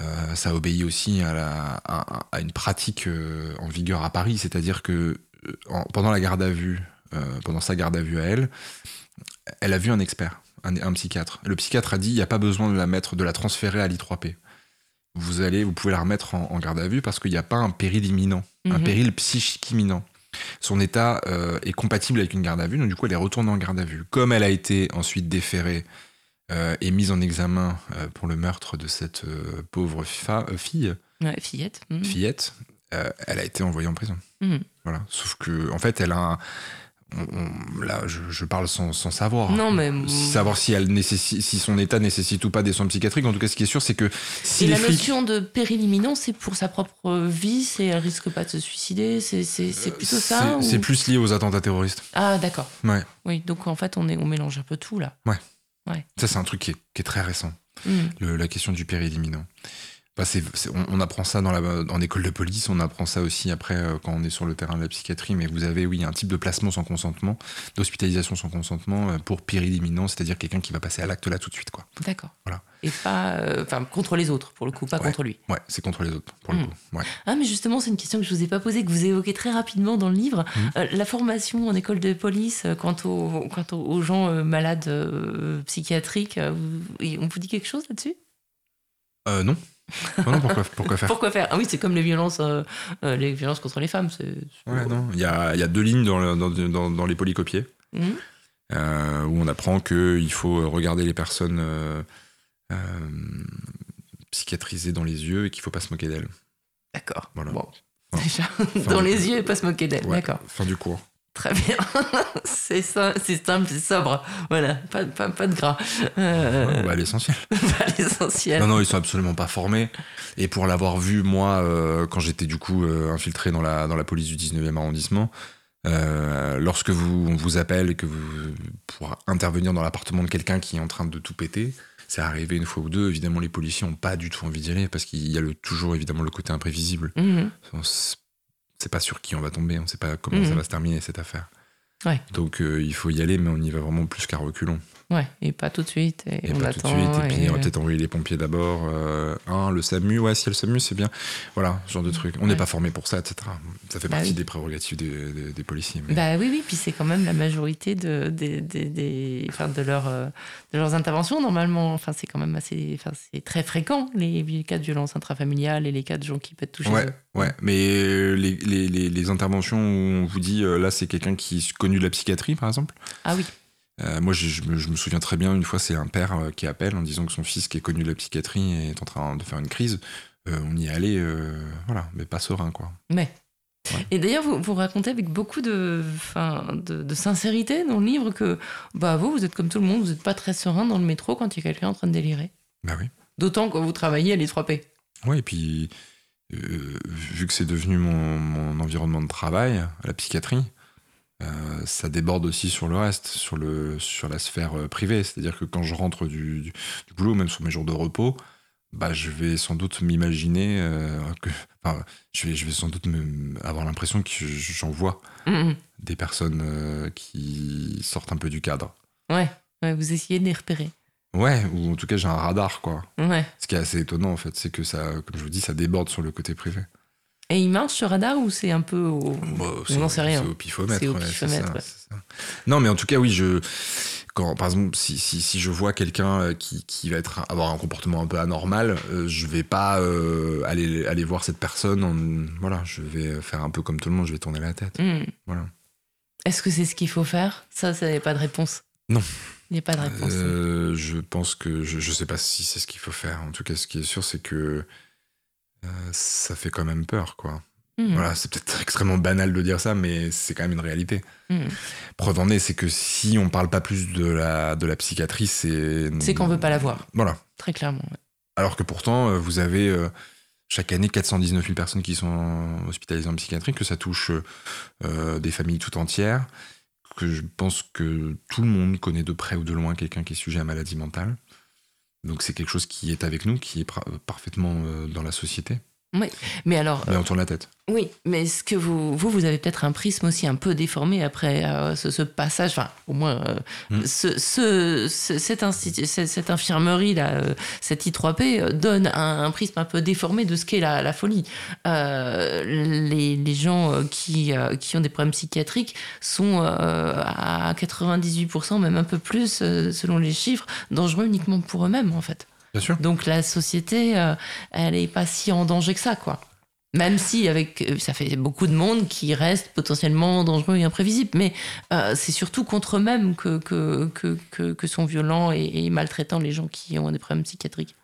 euh, ça obéit aussi à, la, à, à une pratique euh, en vigueur à Paris. C'est-à-dire que en- pendant la garde à vue, pendant sa garde à vue à elle, elle a vu un expert, un, un psychiatre. Le psychiatre a dit il n'y a pas besoin de la mettre, de la transférer à l'I3P. Vous allez, vous pouvez la remettre en, en garde à vue parce qu'il n'y a pas un péril imminent, un Mhm. péril psychique imminent. Son état euh, est compatible avec une garde à vue, donc du coup elle est retournée en garde à vue. Comme elle a été ensuite déférée euh, et mise en examen euh, pour le meurtre de cette pauvre fille, Ouais, fillette. mm. fillette, elle a été envoyée en prison. Mhm. Voilà. Sauf que, en fait, elle a un. On- là, je, je parle sans, sans savoir. Non, mais- Savoir si, elle nécessi- si son état nécessite ou pas des soins psychiatriques. En tout cas, ce qui est sûr, c'est que si Et les la flics. notion de péril imminent, c'est pour sa propre vie, c'est elle risque pas de se suicider, c'est c'est plutôt ça c'est- ou- plus lié aux attentats terroristes. Ah d'accord. Ouais. Oui, donc en fait on, est, on mélange un peu tout là. Ça, c'est un truc qui est, qui est très récent. Mm. le- la question du péril imminent. Bah, on, on apprend ça dans la, en école de police, on apprend ça aussi après euh, quand on est sur le terrain de la psychiatrie, mais vous avez, oui, un type de placement sans consentement, d'hospitalisation sans consentement euh, pour péril imminent, c'est-à-dire quelqu'un qui va passer à l'acte là tout de suite. Quoi. D'accord. Voilà. Et pas, euh, enfin contre les autres pour le coup, pas Ouais. contre lui. Ouais, c'est contre les autres, pour le Mm. coup. Ouais. Ah mais justement c'est une question que je vous ai pas posée, que vous évoquez très rapidement dans le livre. Euh, la formation en école de police quant, aux- quant aux, aux gens malades psychiatriques, vous- on vous dit quelque chose là-dessus? Euh, non. Non, non, pourquoi, pourquoi faire Pourquoi faire? Ah oui c'est comme les violences, euh, euh, les violences contre les femmes. c'est- Ouais, non. Il y a, il y a deux lignes dans, le- dans, dans- dans les polycopiés. Mhm. euh, où on apprend qu'il faut regarder les personnes euh, psychiatrisées dans les yeux et qu'il faut pas se moquer d'elles. D'accord. Voilà. Bon. Déjà, dans les yeux et pas se moquer d'elle. Ouais, D'accord. Fin du cours. Très bien. c'est simple, c'est sobre. Voilà, pas, pas, pas de gras. Euh, Ouais, bah, l'essentiel. pas l'essentiel. Non, non, ils sont absolument pas formés. Et pour l'avoir vu, moi, euh, quand j'étais du coup euh, infiltré dans la, dans la police du 19e arrondissement, euh, lorsque vous, on vous appelle et que vous pour intervenir dans l'appartement de quelqu'un qui est en train de tout péter, c'est arrivé une fois ou deux. Évidemment, les policiers n'ont pas du tout envie d'y aller parce qu'il y a le, toujours évidemment le côté imprévisible. Mhm. C'est pas sur qui on va tomber, on ne sait pas comment Mhm. ça va se terminer cette affaire. Ouais. Donc euh, il faut y aller, mais on y va vraiment plus qu'à reculons. Ouais, et pas tout de suite. Et, Et on pas attend. tout de suite. Et puis, et- on va peut-être envoyer les pompiers d'abord. Euh, le SAMU. Ouais, si y a le SAMU, c'est bien. Voilà, ce genre de truc. On n'est Ouais. pas formé pour ça, etc. Ça fait Bah partie oui. des prérogatives des, des- des policiers. mais- Bah oui, oui, puis c'est quand même la majorité de, des- des- enfin, de, leur, euh, de leurs interventions normalement. Enfin, c'est quand même assez, enfin, c'est très fréquent les, cas de violence intrafamiliale et les cas de gens qui peuvent être touchés. Ouais, ouais. Mais les, les- les- les interventions où on vous dit, euh, là, c'est quelqu'un qui est connu de la psychiatrie, par exemple? Ah oui, Euh, moi, je, je me, je me souviens très bien, une fois, c'est un père euh, qui appelle en disant que son fils, qui est connu de la psychiatrie, est en train de faire une crise. Euh, on y est allé, voilà, mais pas serein, quoi. mais. Ouais. Et d'ailleurs, vous, vous racontez avec beaucoup de, enfin, de, de sincérité dans le livre que bah, vous, vous êtes comme tout le monde, vous n'êtes pas très serein dans le métro quand il y a quelqu'un en train de délirer. Bah oui. D'autant que vous travaillez à l'I3P. Ouais, et puis, vu que c'est devenu mon, mon environnement de travail, à la psychiatrie, euh, ça déborde aussi sur le reste, sur, le, sur la sphère euh, privée. C'est-à-dire que quand je rentre du, du, du boulot, même sur mes jours de repos, bah, je vais sans doute m'imaginer euh, que. Enfin, je vais, je vais sans doute me- avoir l'impression que j'en vois Mhm. des personnes euh, qui sortent un peu du cadre. Ouais, ouais, vous essayez de les repérer. Ouais, ou en tout cas, j'ai un radar, quoi. Ouais. Ce qui est assez étonnant, en fait, c'est que ça, comme je vous dis, ça déborde sur le côté privé. Et il marche ce radar ou c'est un peu au... Bah, On n'en sait rien. C'est au pifomètre. C'est au ouais, pifomètre, ça, ouais. c'est ça. Non, mais en tout cas, oui, je. Quand, par exemple, si, si, si je vois quelqu'un euh, qui, qui va être, avoir un comportement un peu anormal, euh, je vais pas euh, aller, aller voir cette personne. En, voilà, je vais faire un peu comme tout le monde, je vais tourner la tête. Hmm. Voilà. Est-ce que c'est ce qu'il faut faire? Ça, ça a pas de réponse. Non. Il n'y a pas de réponse. Euh, je pense que je, je sais pas si c'est ce qu'il faut faire. En tout cas, ce qui est sûr, c'est que ça fait quand même peur, quoi. Hmm. Voilà, c'est peut-être extrêmement banal de dire ça, mais c'est quand même une réalité. Hmm. Preuve en est, c'est que si on parle pas plus de la, de la psychiatrie, c'est. C'est qu'on veut pas la voir. Voilà. Très clairement. ouais. Alors que pourtant, euh, vous avez euh, chaque année 419 000 personnes qui sont hospitalisées en psychiatrie, que ça touche euh, des familles tout entières, que je pense que tout le monde connaît de près ou de loin quelqu'un qui est sujet à maladie mentale. Donc c'est quelque chose qui est avec nous, qui est parfaitement euh, dans la société. Mais alors, Mais on tourne la tête. oui, mais est-ce que vous, vous, vous avez peut-être un prisme aussi un peu déformé après euh, ce, ce passage, enfin, au moins, euh, Hmm. ce, ce- ce- cette, cette, cette infirmerie-là, euh, cette I3P, euh, donne un, un prisme un peu déformé de ce qu'est la, la folie. Les, les gens qui, qui ont des problèmes psychiatriques sont à 98%, même un peu plus, selon les chiffres, dangereux uniquement pour eux-mêmes, en fait. Bien sûr. Donc la société, euh, elle n'est pas si en danger que ça, quoi. Même si avec, euh, ça fait beaucoup de monde qui reste potentiellement dangereux et imprévisible, mais euh, c'est surtout contre eux-mêmes que, que, que, que, que sont violents et, et maltraitants les gens qui ont des problèmes psychiatriques.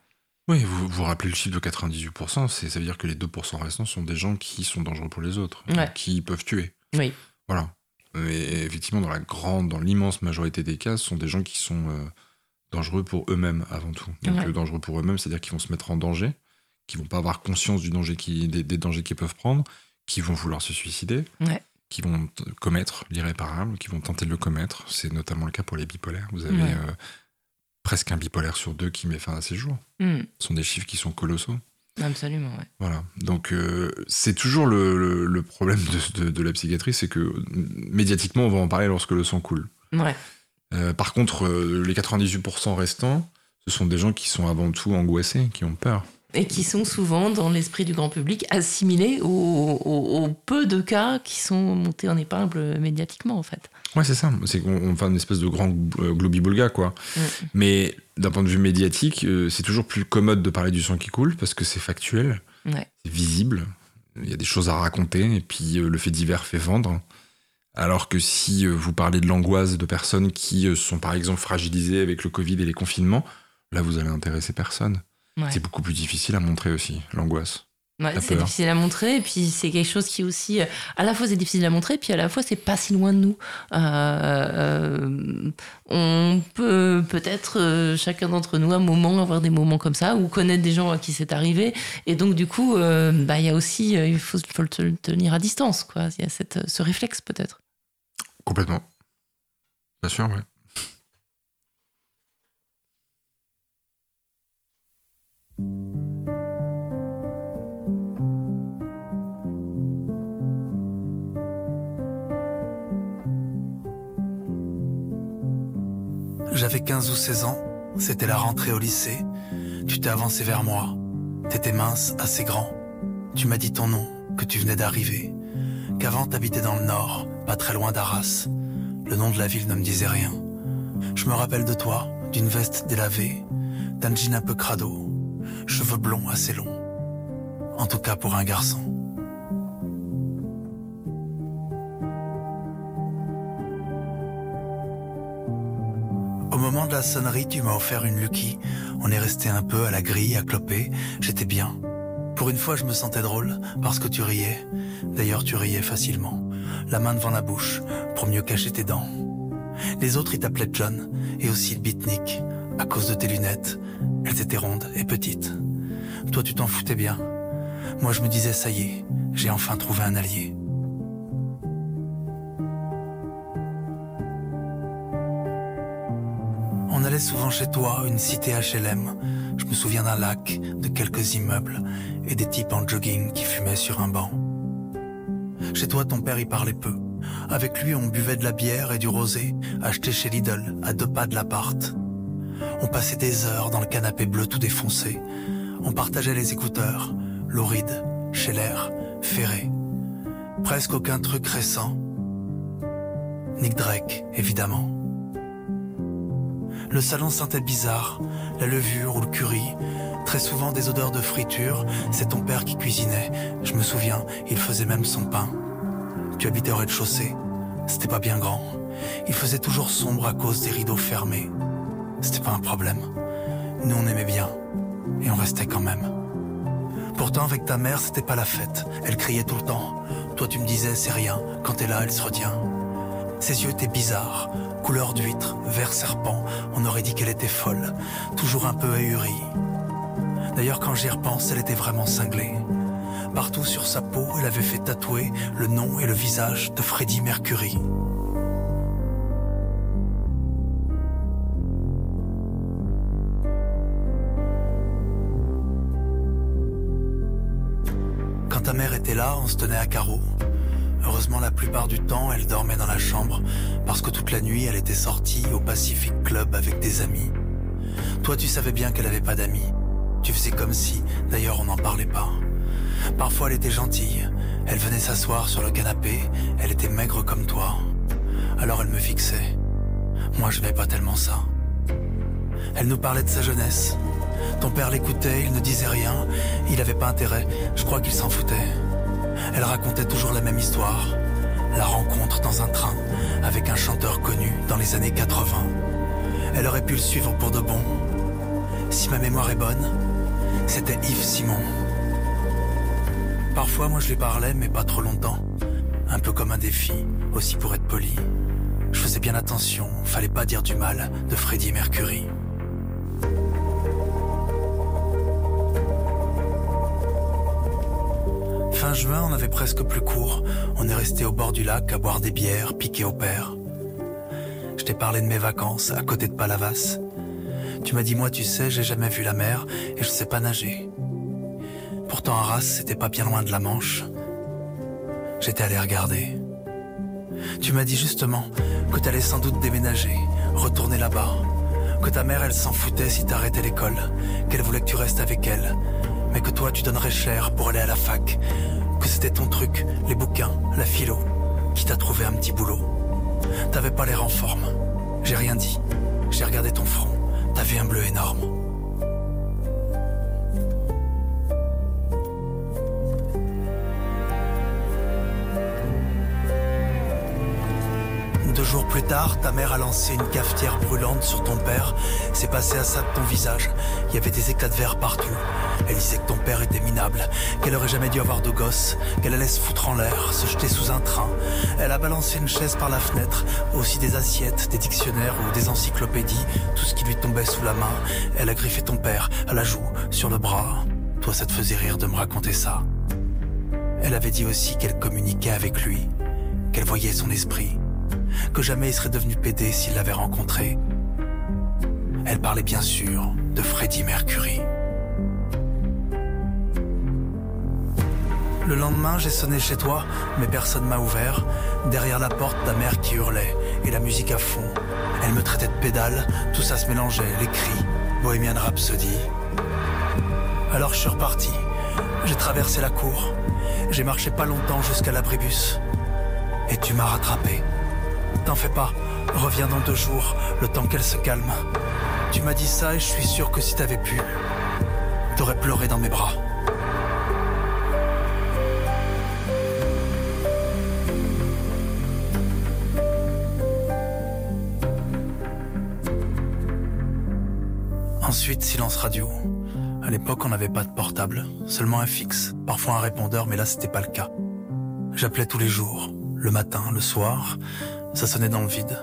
Oui, vous vous rappelez le chiffre de 98%, c'est- ça veut dire que les 2% restants sont des gens qui sont dangereux pour les autres, Ouais. qui peuvent tuer. Oui. Voilà. Mais effectivement, dans la grande, dans l'immense majorité des cas, ce sont des gens qui sont euh, dangereux pour eux-mêmes avant tout. Donc Ouais. euh, dangereux pour eux-mêmes, c'est-à-dire qu'ils vont se mettre en danger, qui vont pas avoir conscience du danger qui, des, des dangers qu'ils peuvent prendre, qui vont vouloir se suicider, Ouais. qui vont commettre l'irréparable, qui vont tenter de le commettre. C'est notamment le cas pour les bipolaires. Vous avez Ouais. euh, presque un bipolaire sur deux qui met fin à ses jours. Hmm, Ce sont des chiffres qui sont colossaux. absolument, ouais. Voilà. Donc, euh, c'est toujours le, le- le problème de, de- de la psychiatrie, c'est que médiatiquement, on va en parler lorsque le sang coule. Ouais. Euh, par contre, euh, les 98% restants, ce sont des gens qui sont avant tout angoissés, qui ont peur. Et qui sont souvent, dans l'esprit du grand public, assimilés aux, aux- aux peu de cas qui sont montés en épingle médiatiquement, en fait. Ouais, c'est ça. C'est qu'on fait une espèce de grand euh, globi-boulga, quoi. Mais d'un point de vue médiatique, c'est toujours plus commode de parler du sang qui coule parce que c'est factuel, Ouais. c'est visible. Il y a des choses à raconter et puis le fait divers fait vendre. Alors que si euh, vous parlez de l'angoisse de personnes qui euh, sont par exemple fragilisées avec le Covid et les confinements, là vous allez intéresser personne. Ouais. C'est beaucoup plus difficile à montrer aussi, l'angoisse. Ouais, c'est peur. difficile à montrer, et puis c'est quelque chose qui aussi, euh, à la fois c'est difficile à montrer, puis à la fois c'est pas si loin de nous. Euh, euh, on peut peut-être chacun d'entre nous à un moment avoir des moments comme ça, ou connaître des gens à qui c'est arrivé, et donc du coup, euh, bah il y a aussi, il faut, faut le te- tenir à distance, quoi. Il y a cette, ce réflexe peut-être. Complètement. Bien sûr, ouais. J'avais 15 ou 16 ans, c'était la rentrée au lycée. Tu t'es avancé vers moi. T'étais mince, assez grand. Tu m'as dit ton nom, que tu venais d'arriver. Qu'avant t'habitais dans le nord, pas très loin d'Arras. Le nom de la ville ne me disait rien. Je me rappelle de toi, d'une veste délavée, d'un jean un peu crado, cheveux blonds assez longs. En tout cas pour un garçon. Moment de la sonnerie, tu m'as offert une Lucky. On est resté un peu à la grille, à cloper. J'étais bien. Pour une fois, je me sentais drôle parce que tu riais. D'ailleurs, tu riais facilement. La main devant la bouche pour mieux cacher tes dents. Les autres, ils t'appelaient John et aussi le beatnik à cause de tes lunettes. Elles étaient rondes et petites. Toi, tu t'en foutais bien. Moi, je me disais, ça y est, j'ai enfin trouvé un allié. On allait souvent chez toi, une cité HLM. Je me souviens d'un lac, de quelques immeubles et des types en jogging qui fumaient sur un banc. Chez toi, ton père y parlait peu. Avec lui, on buvait de la bière et du rosé, acheté chez Lidl, à deux pas de l'appart. On passait des heures dans le canapé bleu tout défoncé. On partageait les écouteurs, Louride, Scheller, Ferré. Presque aucun truc récent. Nick Drake, évidemment. Le salon sentait bizarre, la levure ou le curry, très souvent des odeurs de friture, c'est ton père qui cuisinait, je me souviens, il faisait même son pain. Tu habitais au rez-de-chaussée, c'était pas bien grand, il faisait toujours sombre à cause des rideaux fermés. C'était pas un problème, nous on aimait bien, et on restait quand même. Pourtant avec ta mère c'était pas la fête, elle criait tout le temps, toi tu me disais c'est rien, quand t'es là elle se retient. Ses yeux étaient bizarres, couleur d'huître, vert serpent, on aurait dit qu'elle était folle, toujours un peu ahurie. D'ailleurs, quand j'y repense, elle était vraiment cinglée. Partout sur sa peau, elle avait fait tatouer le nom et le visage de Freddie Mercury. Quand ta mère était là, on se tenait à carreau. Heureusement, la plupart du temps, elle dormait dans la chambre parce que toute la nuit, elle était sortie au Pacific Club avec des amis. Toi, tu savais bien qu'elle avait pas d'amis. Tu faisais comme si, d'ailleurs, on n'en parlait pas. Parfois, elle était gentille. Elle venait s'asseoir sur le canapé. Elle était maigre comme toi. Alors, elle me fixait. Moi, je n'aimais pas tellement ça. Elle nous parlait de sa jeunesse. Ton père l'écoutait, il ne disait rien. Il avait pas intérêt. Je crois qu'il s'en foutait. Elle racontait toujours la même histoire. La rencontre dans un train avec un chanteur connu dans les années 80. Elle aurait pu le suivre pour de bon. Si ma mémoire est bonne, c'était Yves Simon. Parfois, moi je lui parlais, mais pas trop longtemps. Un peu comme un défi, aussi pour être poli. Je faisais bien attention, fallait pas dire du mal de Freddie Mercury. Fin juin, on avait presque plus court. On est resté au bord du lac à boire des bières, piquer au père. Je t'ai parlé de mes vacances à côté de Palavas. Tu m'as dit, moi, tu sais, j'ai jamais vu la mer et je sais pas nager. Pourtant, Arras, c'était pas bien loin de la Manche. J'étais allé regarder. Tu m'as dit justement que t'allais sans doute déménager, retourner là-bas. Que ta mère, elle s'en foutait si t'arrêtais l'école. Qu'elle voulait que tu restes avec elle. Mais que toi, tu donnerais cher pour aller à la fac. Que c'était ton truc, les bouquins, la philo, qui t'a trouvé un petit boulot. T'avais pas l'air en forme. J'ai rien dit. J'ai regardé ton front. T'avais un bleu énorme. Deux jours plus tard, ta mère a lancé une cafetière brûlante sur ton père. C'est passé à ça de ton visage. Il y avait des éclats de verre partout. Elle disait que ton père était minable, qu'elle aurait jamais dû avoir de gosse, qu'elle allait se foutre en l'air, se jeter sous un train. Elle a balancé une chaise par la fenêtre, aussi des assiettes, des dictionnaires ou des encyclopédies, tout ce qui lui tombait sous la main. Elle a griffé ton père à la joue, sur le bras. Toi, ça te faisait rire de me raconter ça. Elle avait dit aussi qu'elle communiquait avec lui, qu'elle voyait son esprit, que jamais il serait devenu pédé s'il l'avait rencontré. Elle parlait bien sûr de Freddie Mercury. Le lendemain, j'ai sonné chez toi, mais personne m'a ouvert. Derrière la porte, ta mère qui hurlait, et la musique à fond. Elle me traitait de pédale, tout ça se mélangeait, les cris, Bohemian Rhapsody. Alors je suis reparti, j'ai traversé la cour, j'ai marché pas longtemps jusqu'à l'abribus. Et tu m'as rattrapé. T'en fais pas, reviens dans deux jours, le temps qu'elle se calme. Tu m'as dit ça et je suis sûr que si t'avais pu, t'aurais pleuré dans mes bras. Ensuite, silence radio. À l'époque, on n'avait pas de portable, seulement un fixe, parfois un répondeur, mais là, c'était pas le cas. J'appelais tous les jours, le matin, le soir, ça sonnait dans le vide.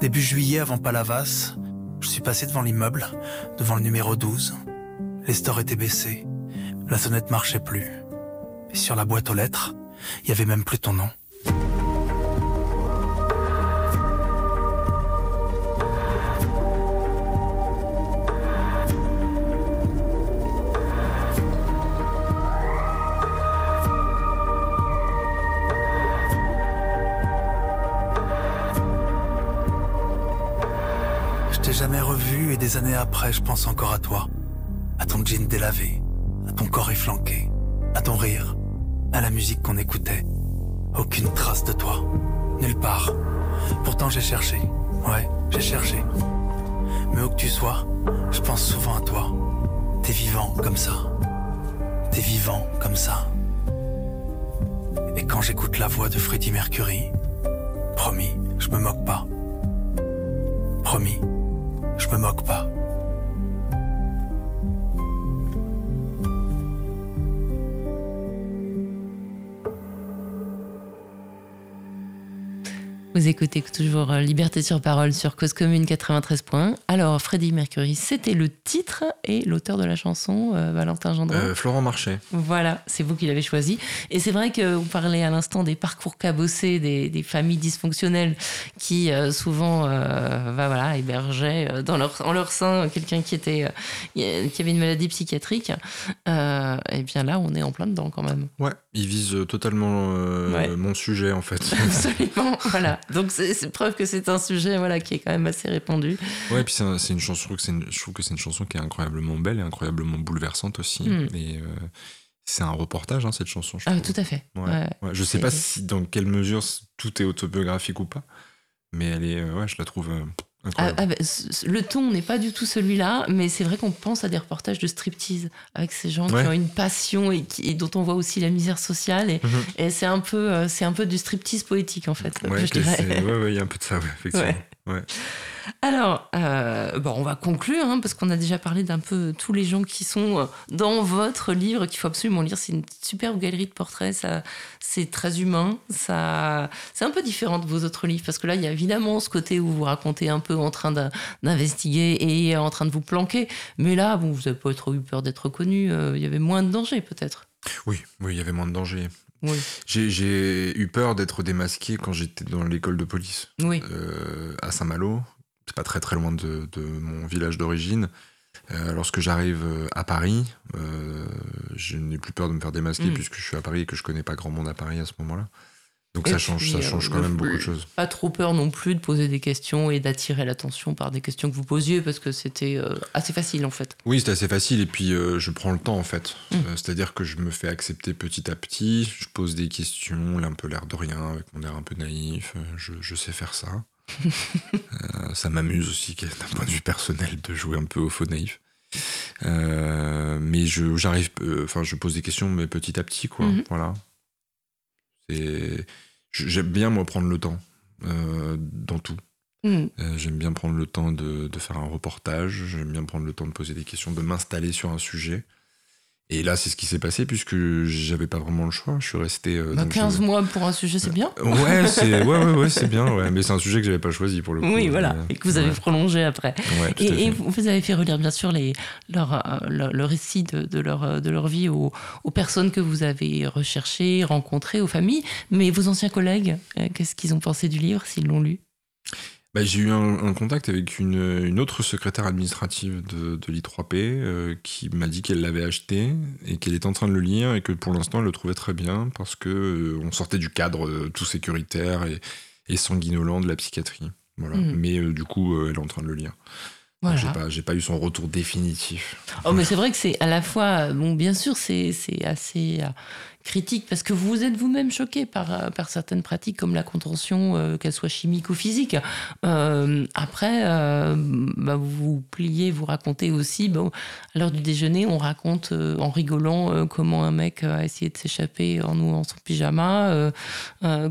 Début juillet, avant Palavas, je suis passé devant l'immeuble, devant le numéro 12. Les stores étaient baissés, la sonnette marchait plus. Et sur la boîte aux lettres, il y avait même plus ton nom. Des années après, je pense encore à toi. À ton jean délavé, à ton corps efflanqué, à ton rire, à la musique qu'on écoutait. Aucune trace de toi. Nulle part. Pourtant j'ai cherché. Ouais, j'ai cherché. Mais où que tu sois, je pense souvent à toi. T'es vivant comme ça. T'es vivant comme ça. Et quand j'écoute la voix de Freddie Mercury, promis, je me moque pas. Promis, je me moque pas. Vous écoutez toujours euh, Liberté sur parole sur Cause Commune 93 points. Alors, Freddie Mercury, c'était le titre et l'auteur de la chanson, euh, Valentin Gendron. Euh, Florent Marchais. Voilà, c'est vous qui l'avez choisi. Et c'est vrai que vous parlez à l'instant des parcours cabossés, des, des familles dysfonctionnelles qui euh, souvent euh, bah, voilà, hébergeaient dans leur, en leur sein quelqu'un qui, était, euh, qui avait une maladie psychiatrique. Euh, et bien là, on est en plein dedans quand même. Ouais, il vise totalement euh, Ouais. mon sujet en fait. Absolument, voilà. Donc c'est preuve que c'est un sujet voilà, qui est quand même assez répandu. Ouais, puis c'est un- c'est une chanson, je trouve que c'est une, chanson qui est incroyablement belle et incroyablement bouleversante aussi. Mm. Et euh, c'est un reportage, hein, cette chanson. Je Ah, tout à fait. Ouais. Ouais. Ouais, je sais pas si dans quelle mesure tout est autobiographique ou pas, mais elle est, euh, ouais, je la trouve euh, Ah, ah, bah, le ton n'est pas du tout celui-là, mais c'est vrai qu'on pense à des reportages de striptease avec ces gens Ouais. qui ont une passion et, qui- et dont on voit aussi la misère sociale. Et, Mhm. et c'est un peu, euh, c'est un peu du striptease poétique en fait. Ouais, je que dirais. c'est- ouais, ouais, il y a un peu de ça, effectivement. Ouais. Alors, euh, bon, on va conclure hein, parce qu'on a déjà parlé d'un peu tous les gens qui sont euh, dans votre livre qu'il faut absolument lire. C'est une superbe galerie de portraits. Ça, c'est très humain. Ça, c'est un peu différent de vos autres livres parce que là, il y a évidemment ce côté où vous racontez un peu en train d'in- d'investiguer et en train de vous planquer. Mais là, bon, vous n'avez pas trop eu peur d'être reconnu. euh, Il y avait moins de danger peut-être. Oui, oui, il y avait moins de danger. Oui. J'ai- eu peur d'être démasqué quand j'étais dans l'école de police Oui. euh, à Saint-Malo. C'est pas très très loin de, de mon village d'origine. Euh, lorsque j'arrive euh, à Paris, euh, je n'ai plus peur de me faire démasquer Mm. puisque je suis à Paris et que je connais pas grand monde à Paris à ce moment-là. Donc Et ça change, puis, ça euh, change quand même beaucoup de choses. Pas trop peur non plus de poser des questions et d'attirer l'attention par des questions que vous posiez parce que c'était euh, assez facile en fait. Oui, c'est assez facile et puis euh, je prends le temps en fait. Mm. Euh, C'est-à-dire que je me fais accepter petit à petit, je pose des questions, là, un peu l'air de rien, avec mon air un peu naïf, je, je sais faire ça. Ça m'amuse aussi d'un point de vue personnel de jouer un peu au faux naïf. Mais je j'arrive, enfin je pose des questions mais petit à petit quoi. Mhm. Voilà. J'aime bien moi prendre le temps. euh, dans tout. Hmm. Euh, j'aime bien prendre le temps de, de faire un reportage, j'aime bien prendre le temps de poser des questions, de m'installer sur un sujet. Et là, c'est ce qui s'est passé puisque j'avais pas vraiment le choix. Je suis resté. euh, Bah, donc, 15 je- mois pour un sujet, c'est bien. Ouais, c'est ouais, ouais, ouais, c'est bien. Ouais. Mais c'est un sujet que j'avais pas choisi pour le coup. Oui, voilà, Euh, et que vous avez prolongé après. Et, vous avez fait relire bien sûr les, leur, euh, leur- le récit de, de leur, euh, de leur vie aux, aux personnes que vous avez recherchées, rencontrées, aux familles. Mais vos anciens collègues, euh, qu'est-ce qu'ils ont pensé du livre, s'ils l'ont lu? Bah, j'ai eu un, un contact avec une, une autre secrétaire administrative de, de l'I3P euh, qui m'a dit qu'elle l'avait acheté et qu'elle était en train de le lire et que pour l'instant elle le trouvait très bien parce que euh, on sortait du cadre euh, tout sécuritaire et, et sanguinolent de la psychiatrie. Voilà. Mhm. Mais euh, du coup, elle est en train de le lire. Voilà. J'ai pas, pas eu son retour définitif. Oh, mais c'est vrai que c'est à la fois, bon, bien sûr, c'est c'est assez critique parce que vous êtes vous-même choqué par, euh, par certaines pratiques comme la contention, euh, qu'elle soit chimique ou physique. Euh, après, euh, bah, vous vous pliez, vous racontez aussi, bon, à l'heure du déjeuner, on raconte en rigolant comment un mec a essayé de s'échapper en nous en son pyjama,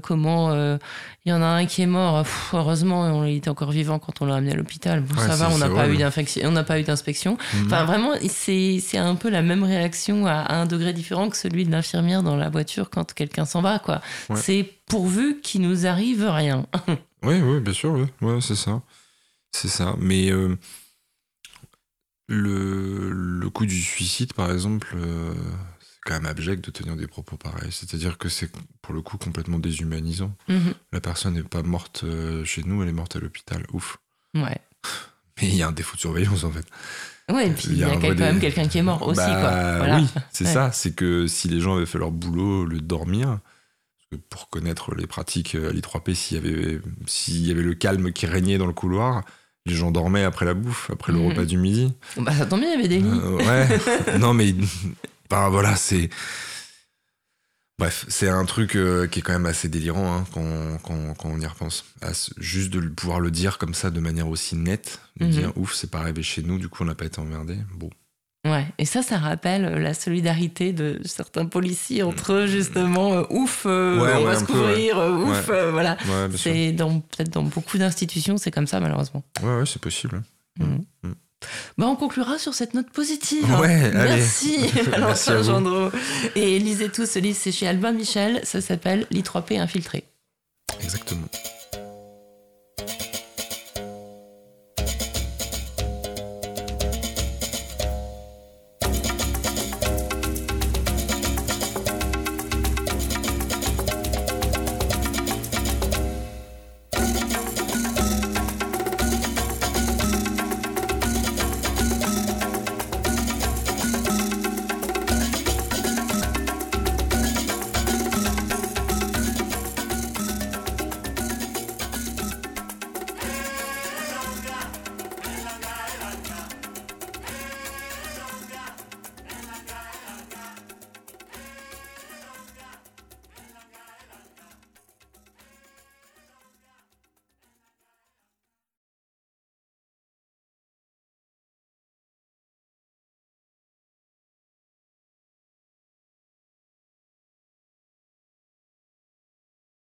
comment il y en a un qui est mort. Pff, heureusement, il était encore vivant quand on l'a amené à l'hôpital. Bon, Ouais, ça va, on n'a pas eu on n'a pas eu d'inspection. Mhm. Enfin, vraiment, c'est c'est un peu la même réaction à, à un degré différent que celui de l'infirmière dans la voiture quand quelqu'un s'en va, quoi. Ouais. C'est pourvu qu'il nous arrive rien. Oui, oui, bien sûr, oui. Ouais, c'est ça. C'est ça. Mais euh, le, le coup du suicide, par exemple, euh, c'est quand même abject de tenir des propos pareils. C'est-à-dire que c'est pour le coup complètement déshumanisant. Mhm. La personne n'est pas morte euh, chez nous, elle est morte à l'hôpital. Ouf. ouais. Mais il y a un défaut de surveillance en fait. Ouais, et puis Il y y a quand même quelqu'un qui est mort aussi, Bah, quoi. Voilà. Oui, c'est Ouais. ça. C'est que si les gens avaient fait leur boulot, le dormir, pour connaître les pratiques à l'I3P, s'il y, avait, s'il y avait le calme qui régnait dans le couloir, les gens dormaient après la bouffe, après le Mhm. repas du midi. Bah, ça tombe bien, il y avait des lits. Euh, ouais, non mais ben voilà, c'est bref, c'est un truc euh, qui est quand même assez délirant hein, quand, quand- quand on y repense. Juste de pouvoir le dire comme ça de manière aussi nette, de Mhm. dire ouf, c'est pas arrivé chez nous, du coup on n'a pas été emmerdé. Bon, Ouais, et ça, ça rappelle euh, la solidarité de certains policiers entre eux, justement. euh, ouf, euh, Ouais, on ouais, va se couvrir, ouf, Ouais. voilà. C'est dans peut-être dans beaucoup d'institutions, c'est comme ça, malheureusement. Ouais, ouais, c'est possible. Mhm. Mm. Bah, on conclura sur cette note positive. Ouais, allez. Merci, à Valentin. Gendreau. Et lisez tout ce livre, c'est chez Albin Michel, ça s'appelle L'I3P infiltré. Exactement.